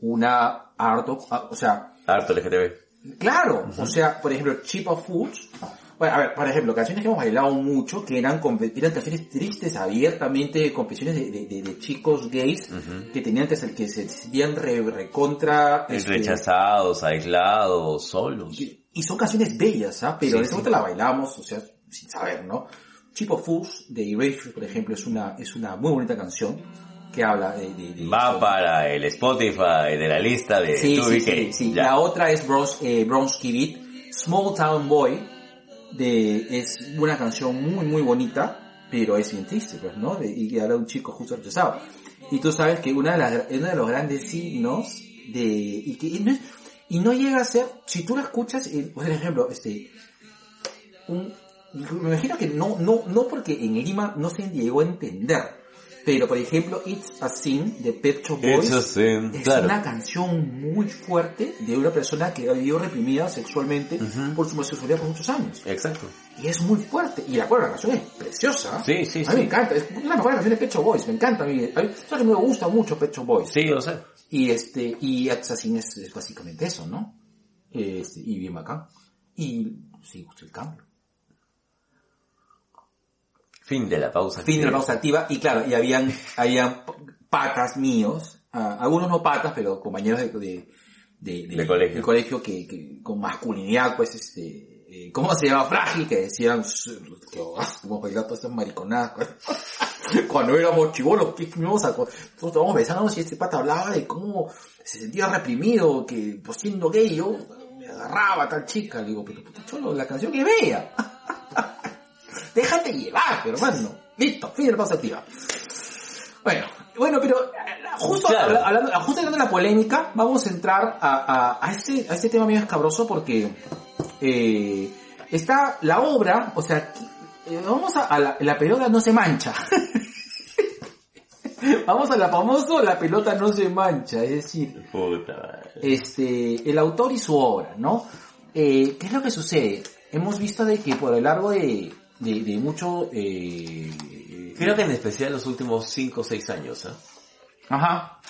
una harto, o sea, Harto LGTB. Claro, o sea, por ejemplo, Chip of Foods, Bueno, a ver, por ejemplo, canciones que hemos bailado mucho, que eran, eran canciones tristes, abiertamente, confesiones de, de, de- de chicos gays, que tenían que ser, que se sentían re, recontra... este, Rechazados, aislados, solos. y, y son canciones bellas, ¿ah? Pero Sí, en ese sí. momento la bailábamos, o sea, sin saber, ¿no? Chip of Fools de Erasure, por ejemplo, es una, es una muy bonita canción que habla de... de- de- Va para el Spotify de la lista de Sí, sí, 2BK. sí, sí. La otra es Bros, eh, Bronski Beat, Small Town Boy, de, es una canción muy, muy bonita, pero es bien triste, pues, ¿no? De- y que habla de un chico justo rechazado. Y tú sabes que una de las, uno de los grandes signos de, y que y no, y no llega a ser, si tú la escuchas, eh, por ejemplo, este, un, me imagino que no, no, no porque en Lima no se llegó a entender, pero por ejemplo, It's a Sin de Pet Shop Boys, It's a sin, es claro. una canción muy fuerte de una persona que ha vivido reprimida sexualmente Ujú. por su homosexualidad por muchos años. Exacto. Y es muy fuerte. Y la la canción es preciosa. Sí, sí, A mí me sí. encanta. Es las mejores canciones de Pecho Boys. Me encanta a mí. A mí, que me gusta mucho Pecho Boys. Sí, o sea. Y este, y Assassin es, es básicamente eso, ¿no? Este, y bien bacán. Y sí, gusta el cambio. Fin de la pausa. Fin de la pausa activa. Y claro, y habían, habían patas míos, ah, algunos no patas, pero compañeros de, de, de, De colegio. que, que con masculinidad, pues, este, eh, ¿cómo se llama? Frágil, que decían, "S- que ah, bailar todas esas mariconadas. pues". Cuando éramos chivolos, ¿qué íbamos a, nosotros estábamos besándonos y este pata hablaba de cómo se sentía reprimido, que pues siendo gay yo me agarraba a tal chica. Le digo, pero puta cholo, la canción que vea. Déjate llevar, hermano. Listo, fin de la pausa activa. Bueno, bueno, pero eh, justo, Claro. hablando, justo hablando de la polémica, vamos a entrar a, a, a este, a este tema medio escabroso porque eh, está la obra, o sea, eh, vamos a, a la, la pelota no se mancha. vamos a la famoso la pelota no se mancha, es decir, Puta este, el autor y su obra, ¿no? Eh, ¿Qué es lo que sucede? Hemos visto de que por lo largo de, de, de mucho... Eh, Creo que en especial los últimos 5 o 6 años, ¿eh? Ajá.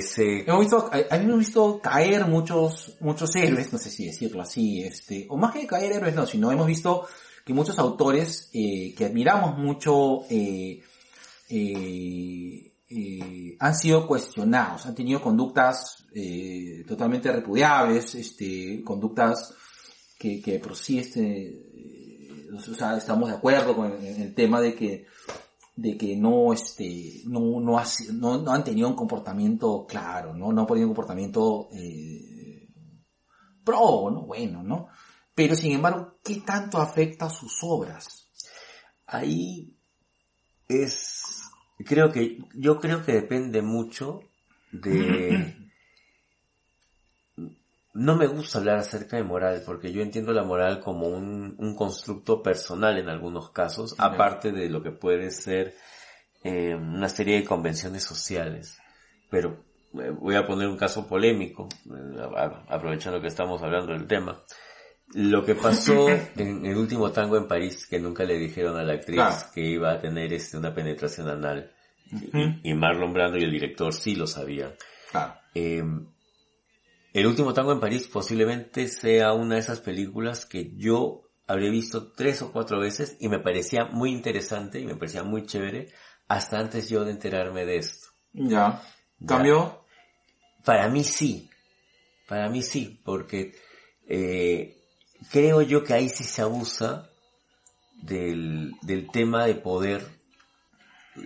Se- Hemos visto, hemos visto caer muchos, muchos héroes, no sé si decirlo así, este, o más que caer héroes no, sino hemos visto que muchos autores eh, que admiramos mucho eh, eh, eh, han sido cuestionados, han tenido conductas eh, totalmente repudiables, este, conductas que, que por sí este, o sea, estamos de acuerdo con el, tema de que de que no este no no, no, han tenido un comportamiento claro no no han tenido un comportamiento eh, pro no bueno no pero sin embargo qué tanto afecta sus obras ahí es, creo que, yo creo que depende mucho de, no me gusta hablar acerca de moral, porque yo entiendo la moral como un, un constructo personal en algunos casos, aparte de lo que puede ser eh, una serie de convenciones sociales. Pero eh, voy a poner un caso polémico, eh, a- aprovechando que estamos hablando del tema. Lo que pasó en el último tango en París, que nunca le dijeron a la actriz Claro. que iba a tener este, una penetración anal, y, y Marlon Brando y el director sí lo sabían. claro el último tango en París posiblemente sea una de esas películas que yo habré visto tres o cuatro veces y me parecía muy interesante y me parecía muy chévere hasta antes yo de enterarme de esto. ya. Cambio Para mí sí, para mí sí, porque eh, creo yo que ahí sí se abusa del, del tema de poder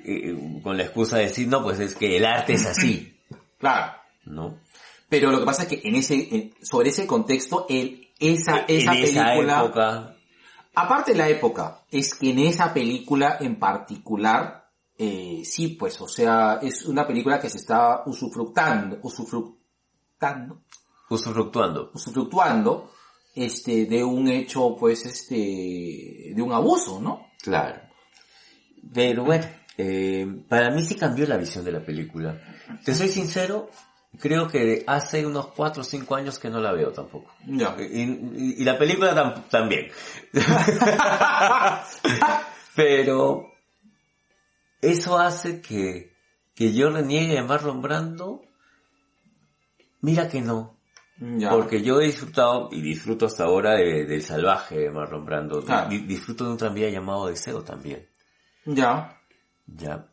eh, con la excusa de decir, no, pues es que el arte es así, claro. ¿no? Pero lo que pasa es que en ese en- sobre ese contexto el esa esa en esa película época, Aparte de la época, es que en esa película en particular, eh, sí, pues, o sea, es una película que se está usufructando, usufructando, usufructuando. usufructuando, este, de un hecho, pues, este, de un abuso, ¿no? Claro. Pero bueno, eh, para mí sí cambió la visión de la película. Te soy sincero, creo que hace unos 4 o 5 años que no la veo tampoco. Ya. Y, y- y la película tam- también. Pero eso hace que, que yo reniegue a Marlon Brando. Mira que no. Ya. Porque yo he disfrutado, y disfruto hasta ahora, de- del salvaje de Marlon Brando. Claro. Di- disfruto de un tranvía llamado Deseo también. Ya. Ya.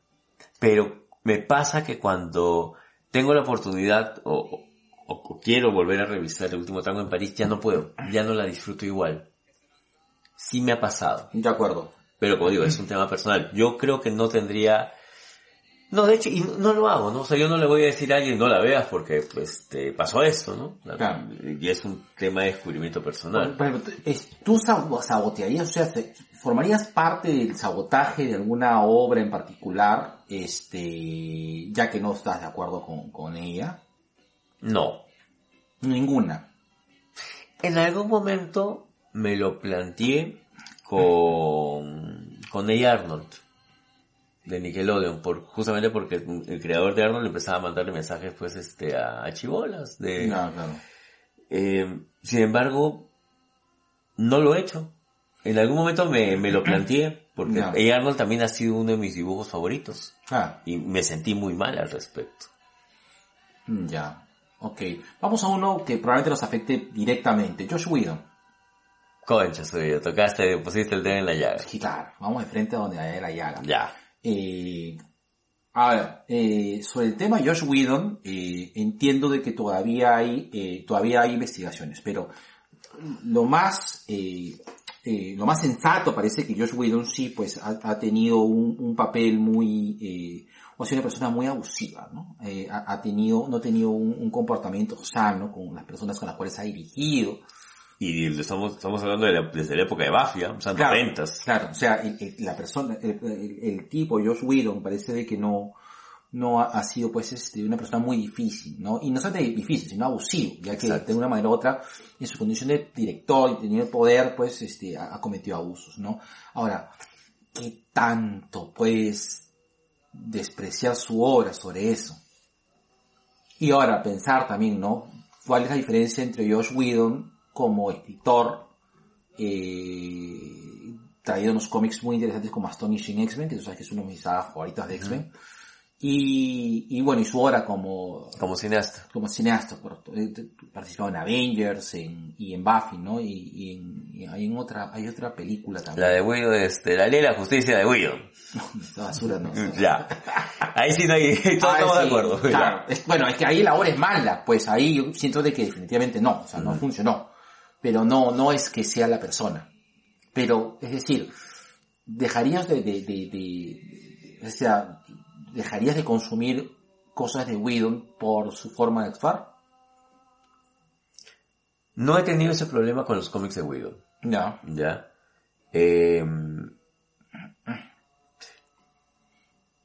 Pero me pasa que cuando tengo la oportunidad o, o- o quiero volver a revisar el último tango en París, ya no puedo. Ya no la disfruto igual. Sí me ha pasado. De acuerdo. Pero como digo, es un tema personal. Yo creo que no tendría... No, de hecho, y no lo hago, ¿no? O sea, yo no le voy a decir a alguien, no la veas porque, pues, te pasó esto, ¿no? Claro. Y es un tema de descubrimiento personal. Ejemplo, es- ¿tú sab- sabotearías, o sea, se- formarías parte del sabotaje de alguna obra en particular, este, ya que no estás de acuerdo con, con ella? No. Ninguna. En algún momento me lo planteé con, con A. Arnold de Nickelodeon, por, justamente porque el creador de Arnold empezaba a mandarle mensajes pues este a, a chibolas de No, claro. eh, sin embargo no lo he hecho. En algún momento me, me lo planteé porque. A. Arnold también ha sido uno de mis dibujos favoritos Ah, y me sentí muy mal al respecto. mm, ya. Ok. Vamos a uno que probablemente nos afecte directamente. Josh Whedon. Concha, soy tocaste, pusiste el dedo en la llaga. Sí, claro. Vamos de frente a donde hay la llaga. Ya. Eh, a ver, eh, sobre el tema Josh Whedon, eh, entiendo de que todavía hay, eh, todavía hay investigaciones, pero lo más, eh, lo más sensato parece que Josh Whedon sí, pues, ha, ha tenido un, un papel muy, eh, o ha sido una persona muy abusiva, ¿no? Eh, ha, ha tenido, no ha tenido un, un comportamiento sano con las personas con las cuales ha dirigido. Y estamos, estamos hablando de la- desde la época de ¿ah? o sea, Claro. Claro, o sea, el- el- la persona, el, el- el tipo, Josh Whedon, parece de que no, no ha, ha sido pues este, una persona muy difícil, ¿no? Y no solamente difícil, sino abusivo, ya que Exacto. de una manera u otra, en su condición de director y teniendo poder, pues este, ha, ha cometido abusos, ¿no? Ahora, ¿qué tanto puedes despreciar su obra sobre eso? Y ahora pensar también, ¿no? ¿Cuál es la diferencia entre Josh Whedon como escritor eh, traído unos cómics muy interesantes como Astonishing X-Men, que tú sabes que es uno de mis sagas favoritas de X-Men. Y, y bueno, y su obra como, Como cineasta. como cineasta, eh, participado en Avengers en, y en Buffy, ¿no? Y, y en, y hay en otra, hay otra película La también. de Widow, este, la ley de la justicia de Widow. Esta basura, no. Ya. Ahí sí no hay, todos Ah, estamos de acuerdo. claro. Es- bueno, es que ahí la obra es mala, pues ahí yo siento de que definitivamente no, o sea, no funcionó. Pero no, no es que sea la persona. Pero, es decir, dejarías de, de, de, de- o sea, dejarías de consumir cosas de Whedon por su forma de actuar? No he tenido ese problema con los cómics de Widow. No. ¿Ya? Eh,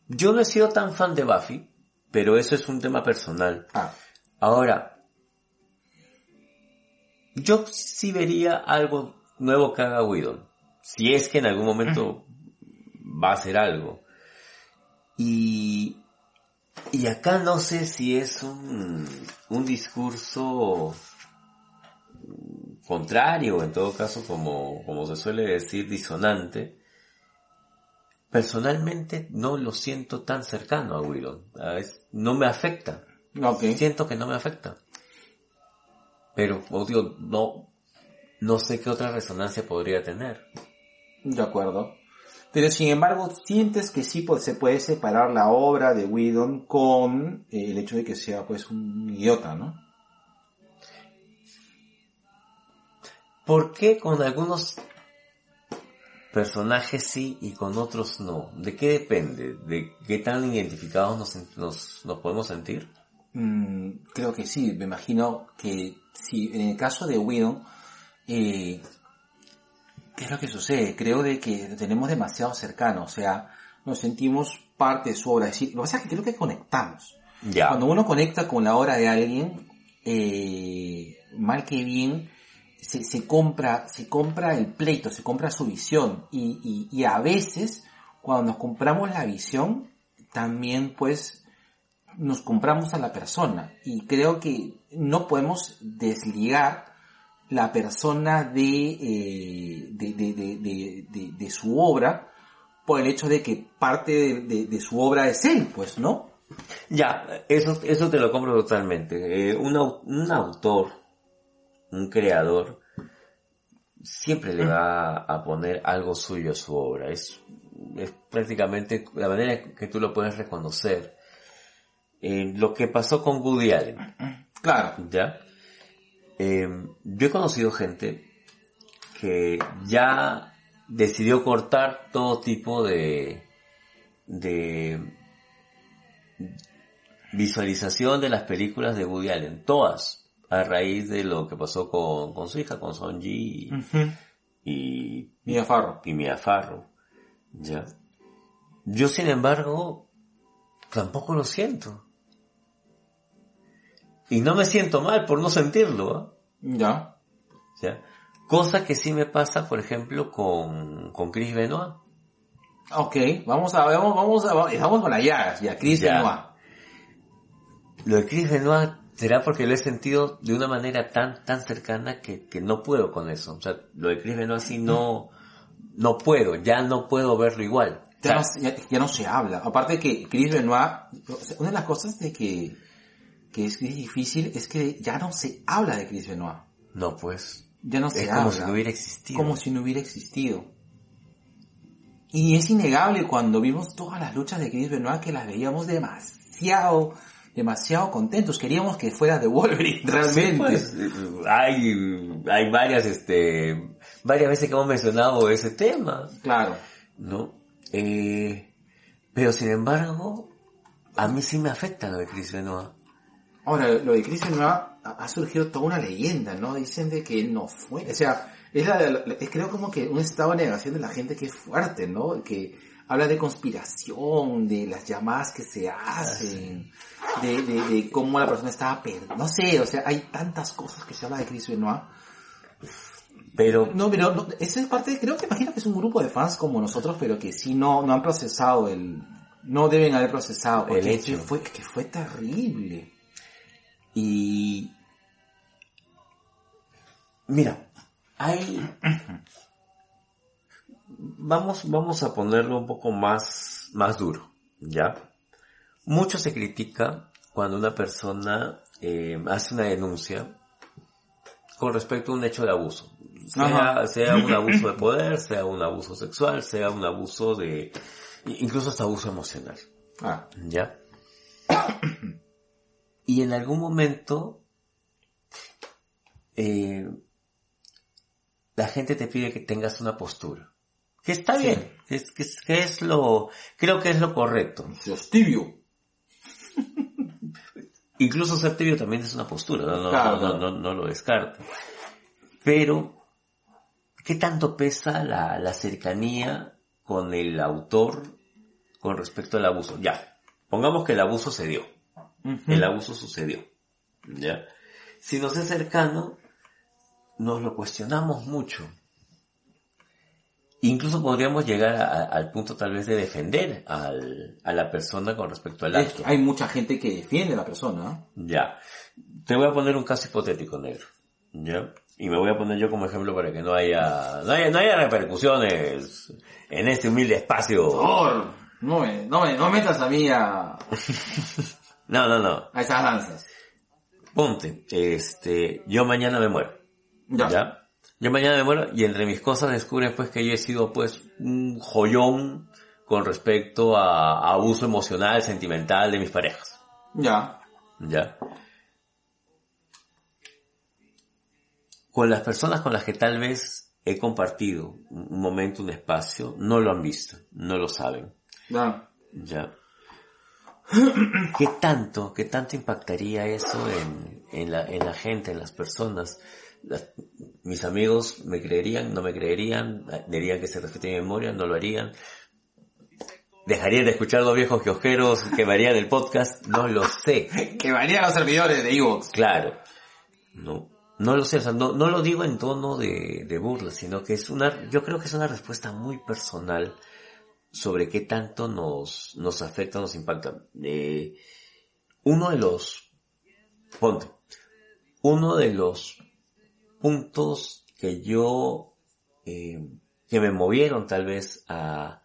yo no he sido tan fan de Buffy, pero eso es un tema personal. Ah, Ahora, yo sí vería algo nuevo que haga Whedon. Si es que en algún momento va a hacer algo. Y, y acá no sé si es un, un discurso contrario, en todo caso, como, como se suele decir, disonante. Personalmente no lo siento tan cercano a Whedon. Ah, No me afecta ok. siento que no me afecta. Pero, como digo, no, no sé qué otra resonancia podría tener. De acuerdo. Pero sin embargo, sientes que sí pues, se puede separar la obra de Whedon con eh, el hecho de que sea pues un idiota, ¿no? ¿Por qué con algunos personajes sí y con otros no? ¿De qué depende? ¿De qué tan identificados nos, nos, nos podemos sentir? Mm, creo que sí, me imagino que sí, en el caso de Whedon, eh, ¿qué es lo que sucede? Creo de que tenemos demasiado cercano, o sea, nos sentimos parte de su obra, es decir, lo que pasa es que creo que conectamos. Ya. Cuando uno conecta con la obra de alguien, eh, mal que bien, se, se compra, se compra el pleito, se compra su visión y, y, y a veces cuando nos compramos la visión, también pues nos compramos a la persona y creo que no podemos desligar la persona de, eh, de, de, de, de, su obra por el hecho de que parte de, su obra es él, pues, ¿no? Ya, eso, eso te lo compro totalmente. Eh, un, un autor un creador siempre le va a poner algo suyo a su obra. Es, es prácticamente la manera que tú lo puedes reconocer. Eh, lo que pasó con Woody Allen, Claro. ¿ya? Eh, yo he conocido gente que ya decidió cortar todo tipo de, de visualización de las películas de Woody Allen, todas, a raíz de lo que pasó con, con su hija, con Son Ji y, Mia Farro. y Mia Farrow, ¿ya? Yo, sin embargo, tampoco lo siento. Y no me siento mal por no sentirlo, ¿ah? Ya. ¿ya? Cosa que sí me pasa, por ejemplo, con, con Chris Benoit. Ok, vamos a, vamos, vamos a, vamos con la llagas, ya, Chris Ya. Benoit. Lo de Chris Benoit será porque lo he sentido de una manera tan, tan cercana que, que no puedo con eso. O sea, lo de Chris Benoit sí no, no puedo, ya no puedo verlo igual. O Ya sea, no, ya, ya no se habla. Aparte que Chris Benoit, una de las cosas de que, que es difícil es que ya no se habla de Chris Benoit. no pues. Ya no se Es habla. como si no hubiera existido. Como si no hubiera existido. Y es innegable cuando vimos todas las luchas de Chris Benoit que las veíamos demasiado, demasiado contentos. Queríamos que fuera de Wolverine, realmente. Sí, pues, hay, hay varias, este, varias veces que hemos mencionado ese tema, Claro. ¿no? Eh, pero sin embargo, a mí sí me afecta lo de Chris Benoit. Ahora, lo de Chris Benoit ha surgido toda una leyenda, ¿no? Dicen de que él no fue, o sea, es, la, la- es creo como que un estado de negación de la gente que es fuerte, ¿no? Que habla de conspiración, de las llamadas que se hacen, de, de, de cómo la persona estaba perdida, no sé, o sea, hay tantas cosas que se habla de Chris Benoit. Pero, No, pero no, esa es parte, creo que imagino que es un grupo de fans como nosotros, pero que sí no, no han procesado el, no deben haber procesado, porque El que fue, que fue terrible. Y, mira, hay, vamos, vamos a ponerlo un poco más, más duro, ¿ya? Mucho se critica cuando una persona eh, hace una denuncia con respecto a un hecho de abuso. Sea, sea un abuso de poder, sea un abuso sexual, sea un abuso de, incluso hasta abuso emocional. Ah, ¿Ya? Y en algún momento, eh, la gente te pide que tengas una postura. Que está Sí. bien, que es, que, es, que es lo, creo que es lo correcto. Dios tibio. Incluso ser tibio también es una postura, no, no, Claro, no, no, no- no lo descarto. Pero, ¿qué tanto pesa la, la cercanía con el autor con respecto al abuso? Ya, pongamos que el abuso se dio. El abuso sucedió. ¿Ya? Si nos es cercano, nos lo cuestionamos mucho. Incluso podríamos llegar a- a- al punto tal vez de defender al- a la persona con respecto al Es acto. que hay mucha gente que defiende a la persona. Ya. Te voy a poner un caso hipotético, negro. ¿Ya? Y me voy a poner yo como ejemplo para que no haya, no haya, no haya repercusiones en este humilde espacio. Por no me, no me, no metas a mí a, No, no, no. a esas danzas. Ponte, este, yo mañana me muero. Ya. ¿Ya? Yo mañana me muero y entre mis cosas descubren pues que yo he sido pues un joyón con respecto a, a abuso emocional, sentimental de mis parejas. Ya. ¿Ya? Con las personas con las que tal vez he compartido un momento, un espacio, no lo han visto, no lo saben. Ya. ¿Ya? ¿Qué tanto, qué tanto impactaría eso en, en, la, en la gente, en las personas? Las- mis amigos me creerían, no me creerían, dirían que se respete mi memoria, no lo harían. Dejarían de escuchar los viejos kiosqueros que varían el podcast, no lo sé. Que varían los servidores de Evox. Claro. No, no lo sé, o sea, no, no lo digo en tono de, de burla, sino que es una, yo creo que es una respuesta muy personal sobre qué tanto nos, nos afecta, nos impacta. Eh, uno de los, ponte, uno de los puntos que yo, eh, que me movieron tal vez a,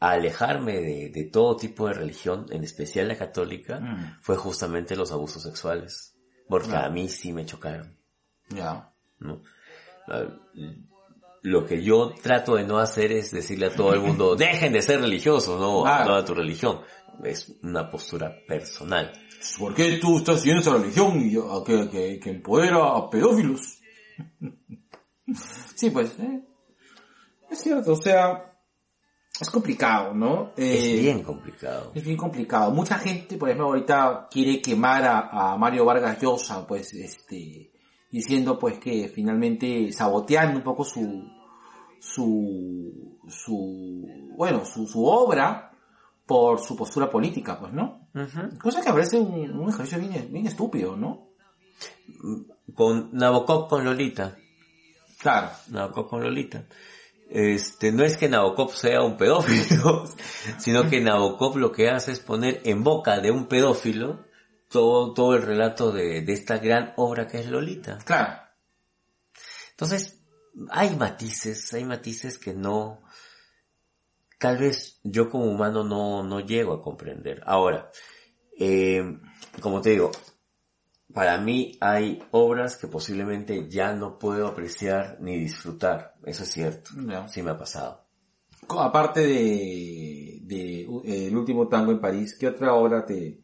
a alejarme de, de todo tipo de religión, en especial la católica, Mm. fue justamente los abusos sexuales. Porque Ah. a mí sí me chocaron. Ya. ¿no? Ah, Lo que yo trato de no hacer es decirle a todo el mundo, dejen de ser religiosos, no, Claro. no a tu religión. Es una postura personal. ¿Por qué tú estás siguiendo esa religión y, ah, que, que, que empodera a pedófilos? sí, pues, eh, es cierto, o sea, es complicado, ¿no? Eh, Es bien complicado. Es bien complicado. Mucha gente, por ejemplo, ahorita quiere quemar a, a Mario Vargas Llosa, pues, este, diciendo pues que finalmente saboteando un poco su, su, su, bueno, su, su obra por su postura política, pues, ¿no? Ujú. Cosa que parece un, un ejercicio bien, bien estúpido, ¿no? Con Nabokov con Lolita. Claro. Nabokov con Lolita. Este, no es que Nabokov sea un pedófilo, sino que Nabokov lo que hace es poner en boca de un pedófilo todo, todo el relato de, de esta gran obra que es Lolita. Claro. Entonces, hay matices, hay matices que no, tal vez yo como humano no, no llego a comprender. Ahora, eh, como te digo, para mí hay obras que posiblemente ya no puedo apreciar ni disfrutar. Eso es cierto. Sí me ha pasado. Aparte de, de El último tango en París, ¿qué otra obra te...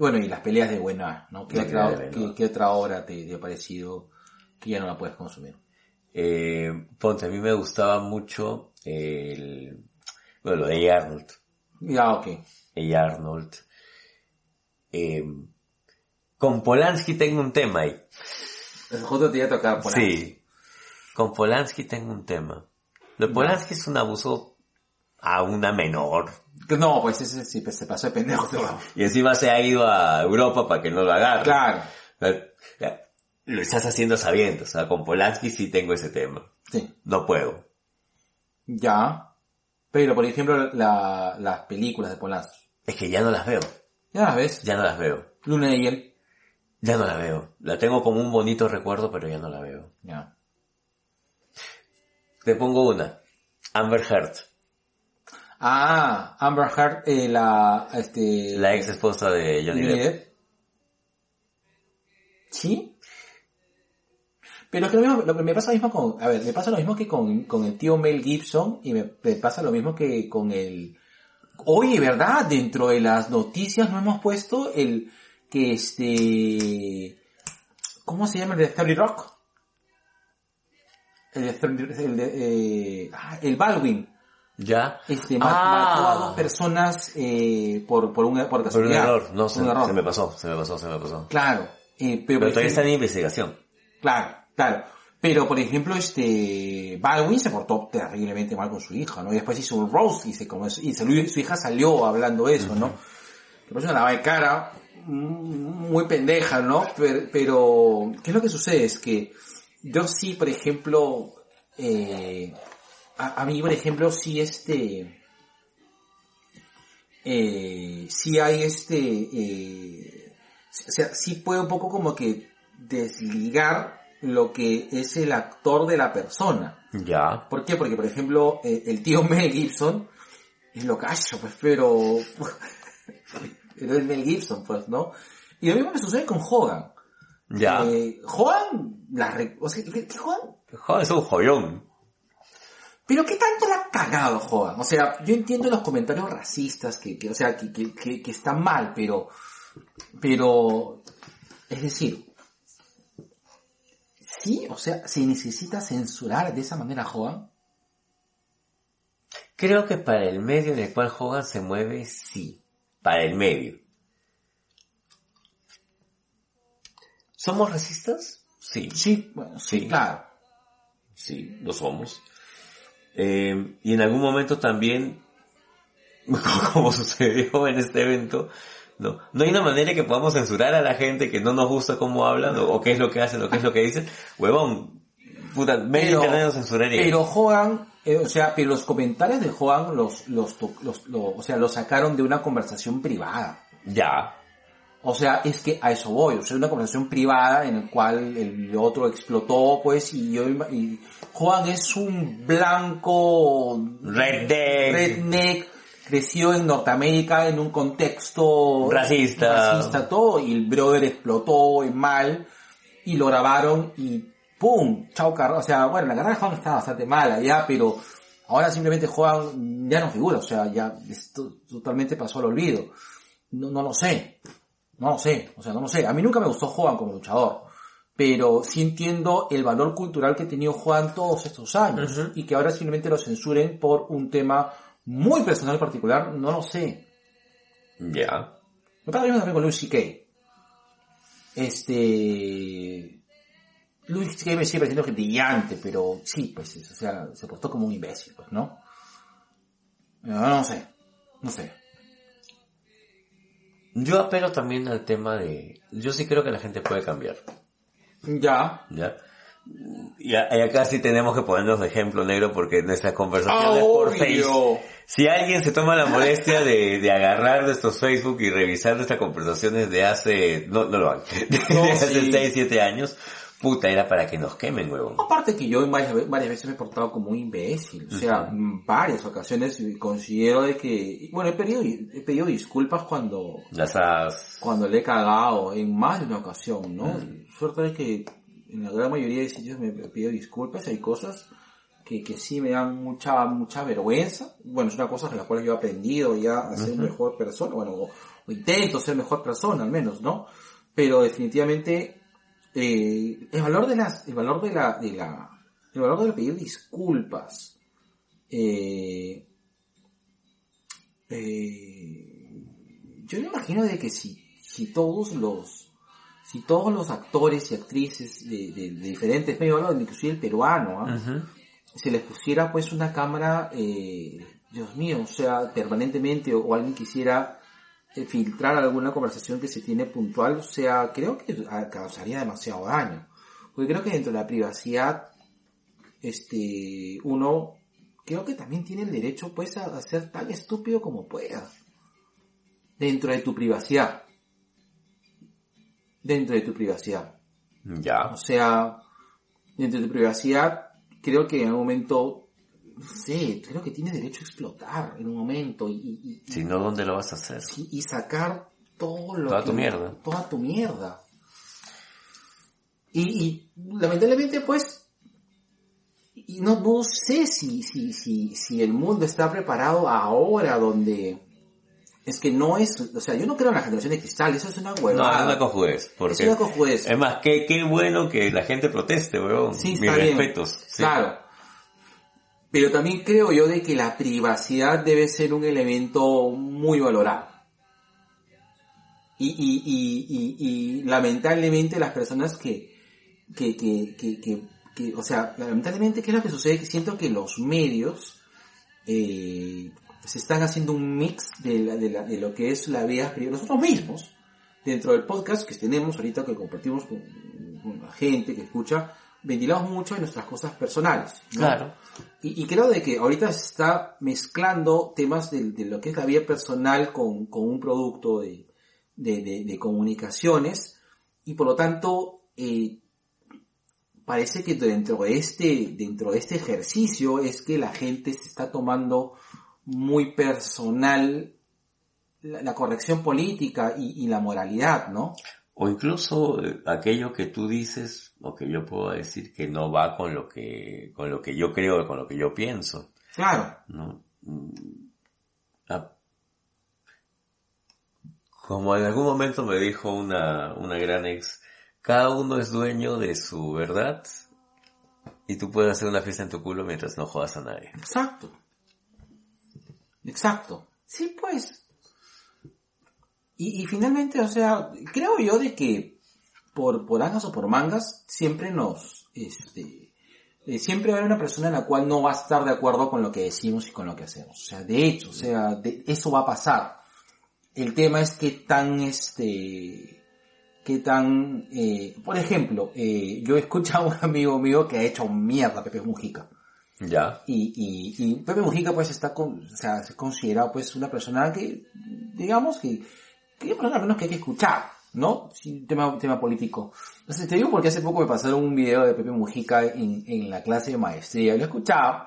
Bueno, y las peleas de Buena, ¿no? ¿Qué, otra, peleas de qué, Benoit. qué otra obra te, te ha parecido que ya no la puedes consumir? Eh, ponte, a mí me gustaba mucho el, bueno, lo de A. Arnold. Ya, ok. A. Arnold. Eh, con Polanski tengo un tema ahí. Justo te iba a tocar ahí. Sí. Con Polanski tengo un tema. Lo de Polanski es un abuso a una menor. No, pues ese sí pues, se pasó de pendejo. Y encima se ha ido a Europa para que no lo agarre. Claro. Ya, Lo estás haciendo sabiendo. O sea, con Polanski sí tengo ese tema. Sí. No puedo. Ya. Pero, por ejemplo, la, las películas de Polanski. Es que ya no las veo. Ya las ves. Ya no las veo. Luna de hiel. Ya no la veo. La tengo como un bonito recuerdo, pero ya no la veo. Ya. Te pongo una. Amber Heard. Ah, Amber Heard, eh, la, este... La ex esposa de Johnny Depp. ¿Sí? Pero es que lo mismo, lo me pasa lo mismo con, a ver, me pasa lo mismo que con, con el tío Mel Gibson y me, me pasa lo mismo que con el, oye, ¿verdad? Dentro de las noticias no hemos puesto el, que este, ¿cómo se llama el de 30 Rock? El de, 30 el de, eh, ah, el Baldwin. ¿Ya? Este, Ah. mató a dos personas, eh, por, por un, por Por un error. No, se, un error. se me pasó, se me pasó, se me pasó. Claro, eh, pero, Pero todavía está en investigación. claro, claro. Pero por ejemplo, este Baldwin se portó terriblemente mal con su hija, ¿no? Y después hizo un roast y se como y se- su hija salió hablando eso, ¿no? Que parece una lava de cara mm, muy pendeja, ¿no? Pero, pero ¿qué es lo que sucede? Es que yo sí, por ejemplo, eh, a, a mí, por ejemplo, sí este, eh, sí hay este, eh, o sea, sí puede un poco como que desligar lo que es el actor de la persona. Ya. ¿Por qué? Porque, por ejemplo, eh, el tío Mel Gibson es lo cacho, pues, pero... pero es Mel Gibson, pues, ¿no? Y lo mismo me sucede con Hogan. Ya. Eh, Hogan, la re- o sea, ¿qué, Hogan? Joder, es un joyón. Pero ¿qué tanto la ha cagado Hogan? O sea, yo entiendo los comentarios racistas que, que o sea, que, que, que, que están mal, pero, pero, es decir, sí, o sea, se necesita censurar de esa manera a Hogan. Creo que para el medio en el cual Hogan se mueve, sí. Para el medio. ¿Somos racistas? Sí. Sí, bueno, sí, Sí. claro. Sí, lo somos. Eh, y en algún momento también, como sucedió en este evento, no, no hay una manera que podamos censurar a la gente que no nos gusta cómo hablan o, o qué es lo que hacen o qué es lo que dicen. Huevón, puta, medio internet nos censuraría. Pero Hogan, eh, o sea, pero los comentarios de Hogan los, los, los, lo- o sea, los sacaron de una conversación privada. Ya, O sea, es que a eso voy, o sea, una conversación privada en el cual el otro explotó, pues, y yo, y Juan es un blanco redneck, redneck, creció en Norteamérica en un contexto Racista. racista todo, y el brother explotó en mal, y lo grabaron, y ¡pum! Chao carrera. O sea, bueno, la carrera de Juan está bastante mala ya, pero ahora simplemente Juan ya no figura, o sea, ya esto totalmente pasó al olvido. No, no lo sé. No lo sé, o sea, no lo sé. A mí nunca me gustó Juan como luchador. Pero sí entiendo el valor cultural que ha tenido Juan todos estos años. Y que ahora simplemente lo censuren por un tema muy personal particular, no lo sé. Ya. Me pasa también con Louis C.K. Este... Louis C.K. me sigue pareciendo brillante, pero sí, pues, o sea, se portó como un imbécil, pues, ¿no? No, no sé. No sé. Yo apelo también al tema de... Yo sí creo que la gente puede cambiar. Ya. ¿Ya? Y, acá sí tenemos que ponernos de ejemplo negro porque nuestras conversaciones por Face... Obvio. Si alguien se toma la molestia de, de agarrar nuestros Facebook y revisar nuestras conversaciones de hace... No, no lo hagan. De, No, hace sí. 6, 7 años, puta, era para que nos quemen, huevón. Aparte que yo varias, varias veces me he portado como un imbécil, o sea, en varias ocasiones considero de que, bueno, he pedido, he pedido disculpas cuando, Las has... cuando le he cagado en más de una ocasión, ¿no? Suerte es que en la gran mayoría de sitios me he pedido disculpas, hay cosas que, que sí me dan mucha, mucha vergüenza, bueno, es una cosa de la cual yo he aprendido ya a ser mejor persona, bueno, o, o intento ser mejor persona al menos, ¿no? Pero definitivamente eh, el valor de las, el valor de la, de la, el valor de pedir disculpas, eh, eh, yo me imagino de que si, si todos los, si todos los actores y actrices de, de- de diferentes medios, hablo inclusive el peruano, ¿ah? Se les pusiera pues una cámara, eh, Dios mío, o sea, permanentemente o, o alguien quisiera filtrar alguna conversación que se tiene puntual, o sea, creo que causaría demasiado daño. Porque creo que dentro de la privacidad, este, uno, creo que también tiene el derecho pues a, a ser tan estúpido como pueda. Dentro de tu privacidad. Dentro de tu privacidad. Ya. O sea, dentro de tu privacidad, creo que en algún momento, no sé, creo que tienes derecho a explotar en un momento y, Si no, ¿dónde lo vas a hacer? y- y sacar todo lo Toda que- tu mierda. Toda tu mierda. Y, y lamentablemente, pues, y no, no sé si, si, si, si el mundo está preparado ahora donde es que no es, o sea, yo no creo en la generación de cristal, eso es una No, huevada. es una cojudez. Porque... Es una cojudez. Es más, qué, qué bueno que la gente proteste, weón. Sí, Mis está bien. respetos. Sí. Claro. Pero también creo yo de que la privacidad debe ser un elemento muy valorado. Y, y, y, y, lamentablemente las personas que, que, que, que, o sea, lamentablemente, ¿qué es lo que sucede? Que siento que los medios eh, se están haciendo un mix de, la, de, la, de lo que es la vida privada. Nosotros mismos, dentro del podcast que tenemos ahorita, que compartimos con la gente que escucha, ventilamos mucho de nuestras cosas personales. ¿no? Claro. Y, y creo de que ahorita se está mezclando temas de, de lo que es la vida personal con, con un producto de, de, de- de comunicaciones y por lo tanto eh, parece que dentro de este dentro de este ejercicio es que la gente se está tomando muy personal la, la corrección política y, y la moralidad, ¿no? O incluso eh, aquello que tú dices, o que yo puedo decir que no va con lo que, con lo que yo creo, con lo que yo pienso, Claro, ¿no? Mm, ah, Como en algún momento me dijo una, una gran ex, cada uno es dueño de su verdad y tú puedes hacer una fiesta en tu culo mientras no jodas a nadie. Exacto. Exacto. Sí, pues. Y, y finalmente, o sea, creo yo de que por, por angas o por mangas, siempre nos, este, eh, siempre va a haber una persona en la cual no va a estar de acuerdo con lo que decimos y con lo que hacemos. O sea, de hecho, o sea, de- eso va a pasar. El tema es que tan, este, que tan, eh, por ejemplo, eh, yo he escuchado a un amigo mío que ha hecho mierda a Pepe Mujica. Ya. Y, y, y Pepe Mujica pues está con, o sea, es considerado pues una persona que, digamos que, que al menos que hay que escuchar, ¿no? Sí, tema, tema político. Entonces te digo porque hace poco me pasaron un video de Pepe Mujica en, en la clase de maestría, lo he escuchado,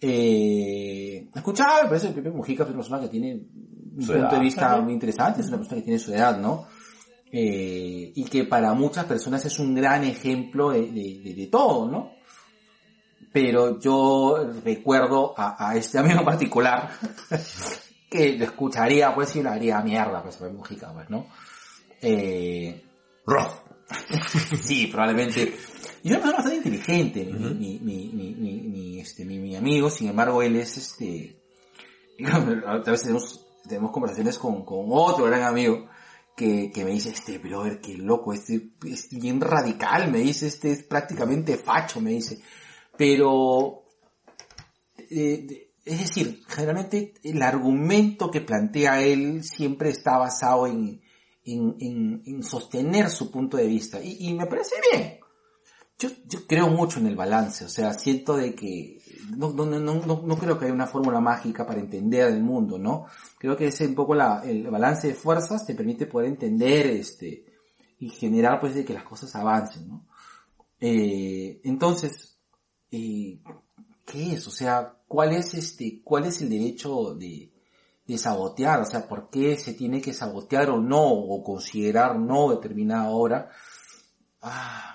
eh, escuchaba, me parece que Pepe Mujica es una persona que tiene un Su punto edad. de vista Ajá. muy interesante, es una persona que tiene su edad, ¿no? eh, y que para muchas personas es un gran ejemplo de, de- de- de todo, ¿no? Pero yo recuerdo a, a este amigo en particular que lo escucharía pues y lo haría mierda pues sobre Mujica pues, ¿no? Eh, Rojo. sí, probablemente. Y una persona bastante inteligente, mi, mi, mi, mi, mi, mi, este, mi, mi amigo, sin embargo, él es este, a veces tenemos, tenemos conversaciones con, con otro gran amigo que, que me dice, este brother, qué loco, este es bien radical, me dice, este es prácticamente facho, me dice. Pero, eh, es decir, generalmente el argumento que plantea él siempre está basado en, en, en, en sostener su punto de vista. Y, me parece bien. Yo, yo creo mucho en el balance, o sea, siento de que no, no, no, no, no creo que haya una fórmula mágica para entender el mundo, ¿no? Creo que es un poco el balance de fuerzas te permite poder entender este y generar pues de que las cosas avancen, ¿no? Eh, entonces, eh, ¿qué es? O sea, ¿cuál es este, cuál es el derecho de, de sabotear? O sea, ¿por qué se tiene que sabotear o no, o considerar no determinada hora? Ah,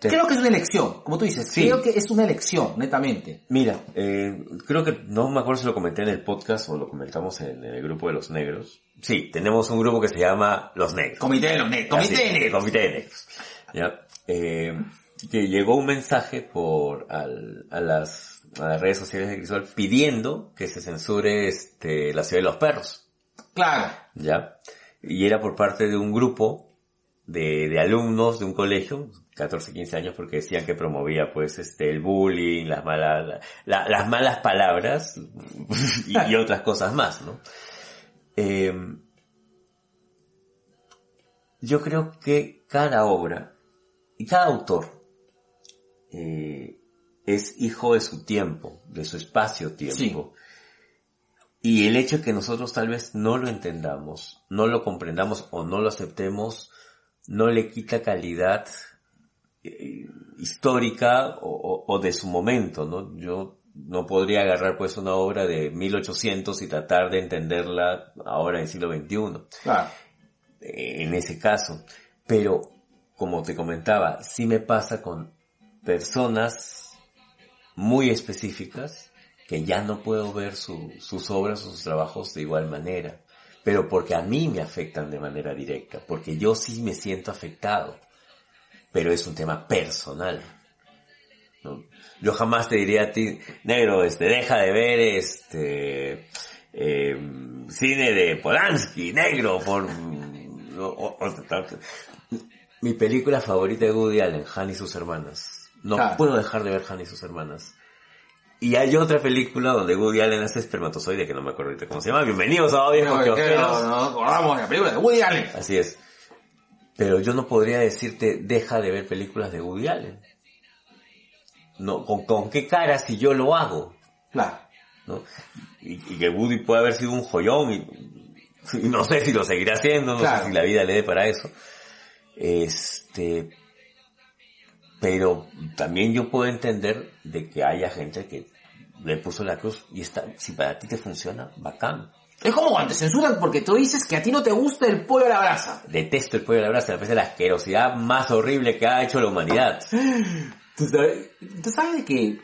Te- Creo que es una elección, como tú dices, Sí. creo que es una elección, netamente. Mira, eh, creo que no me acuerdo si lo comenté en el podcast o lo comentamos en, en el grupo de los negros. Sí, tenemos un grupo que se llama Los Negros. Comité de los negros, comité de negros. Comité de negros. ¿Ya? Eh, que llegó un mensaje por al- a, las, a las redes sociales de Crisol pidiendo que se censure este, la ciudad de los perros. Claro. ¿Ya? Y era por parte de un grupo de, de alumnos de un colegio, 14, 15 años, porque decían que promovía pues este el bullying, las malas, la- las malas palabras y, y otras cosas más, ¿no? Eh, yo creo que cada obra y cada autor eh, es hijo de su tiempo, de su espacio-tiempo. Y el hecho de que nosotros tal vez no lo entendamos, no lo comprendamos o no lo aceptemos, no le quita calidad eh, histórica o, o- o de su momento, ¿no? Yo no podría agarrar pues una obra de 1800 y tratar de entenderla ahora en el siglo XXI eh, en ese caso. Pero, como te comentaba, sí me pasa con personas muy específicas que ya no puedo ver su- sus obras o sus trabajos de igual manera. Pero porque a mí me afectan de manera directa, porque yo sí me siento afectado. Pero es un tema personal. Yo jamás te diría a ti, negro, este, deja de ver este eh, cine de Polanski, negro, por mi película favorita de Woody Allen, Han y sus hermanas. No Claro. puedo dejar de ver Han y sus hermanas. Y hay otra película donde Woody Allen hace espermatozoide, que no me acuerdo ahorita cómo se llama. Bienvenidos a Viejos Pero, que no, no acordamos la película de Woody Allen. Así es. Pero yo no podría decirte, deja de ver películas de Woody Allen. No, ¿con, con qué cara si yo lo hago? Claro. ¿no? Y, y que Woody puede haber sido un joyón y, y no sé si lo seguirá haciendo, no Claro. sé si la vida le dé para eso. Este, pero también yo puedo entender de que haya gente que le puso la cruz y está, si para ti te funciona, bacán. Es como cuando te censuran porque tú dices que a ti no te gusta el pollo a la brasa. Detesto el pollo a la brasa, me parece la asquerosidad más horrible que ha hecho la humanidad. ¿Tú sabes, tú sabes de que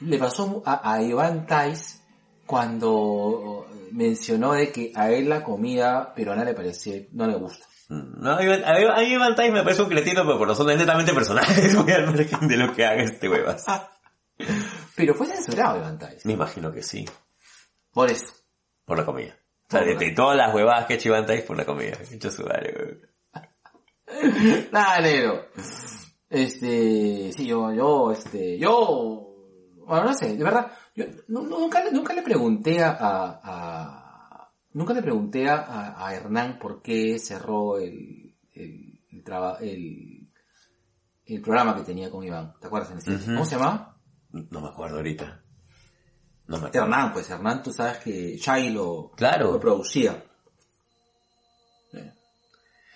le pasó a, a Iván Tais cuando mencionó de que a él la comida peruana le parece, no le gusta. No, a mí, a mí- a mí Van Tys me parece un cretino, pero por razones netamente personales, muy al margen de lo que haga este huevas. Pero fue censurado Tais. Me imagino que sí, Por eso. por la comida. O sea, de, de todas las huevadas que ha hecho por la comida. Hecho su madre, huevón. Nada, negro. Este, sí, yo, yo, este, yo, bueno, no sé, de verdad, yo nu- nunca, le- nunca le pregunté a, a, a- nunca le pregunté a, a- Hernán por qué cerró el, el, el, traba- el, el programa que tenía con Iván, ¿te acuerdas? En ese- Ujú. ¿Cómo se llama? No me acuerdo ahorita. No me acuerdo. Hernán, pues Hernán, tú sabes que Shai lo, Claro. lo producía.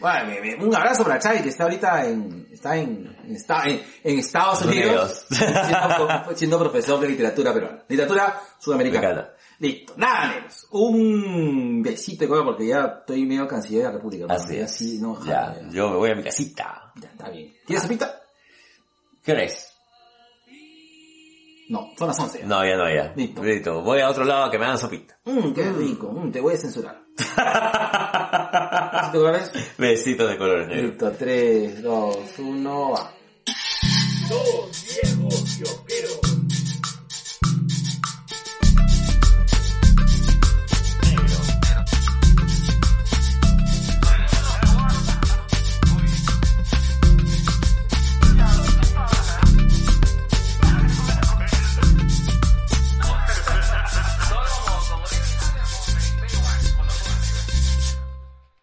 Bueno, me- me- un abrazo para Chai que está ahorita en, está en, esta- en- en Estados Unidos, Unidos. siendo, siendo profesor de literatura peruana, literatura sudamericana. Listo, nada menos. Un besito porque ya estoy medio cansado de la República. ¿no? Así es. sí, no, Ya, ya, yo me voy a mi casita. ya, está bien. ¿Quieres sopita? ¿Qué hora es? No, son las 11. No, ya no, ya. Listo. Listo. Voy a otro lado a que me hagan sopita. Mmm, qué rico. Mm, te voy a censurar. ¿Besito de colores? Besitos de colores negros. Listo, 3, 2, 1, va. Dos viejos.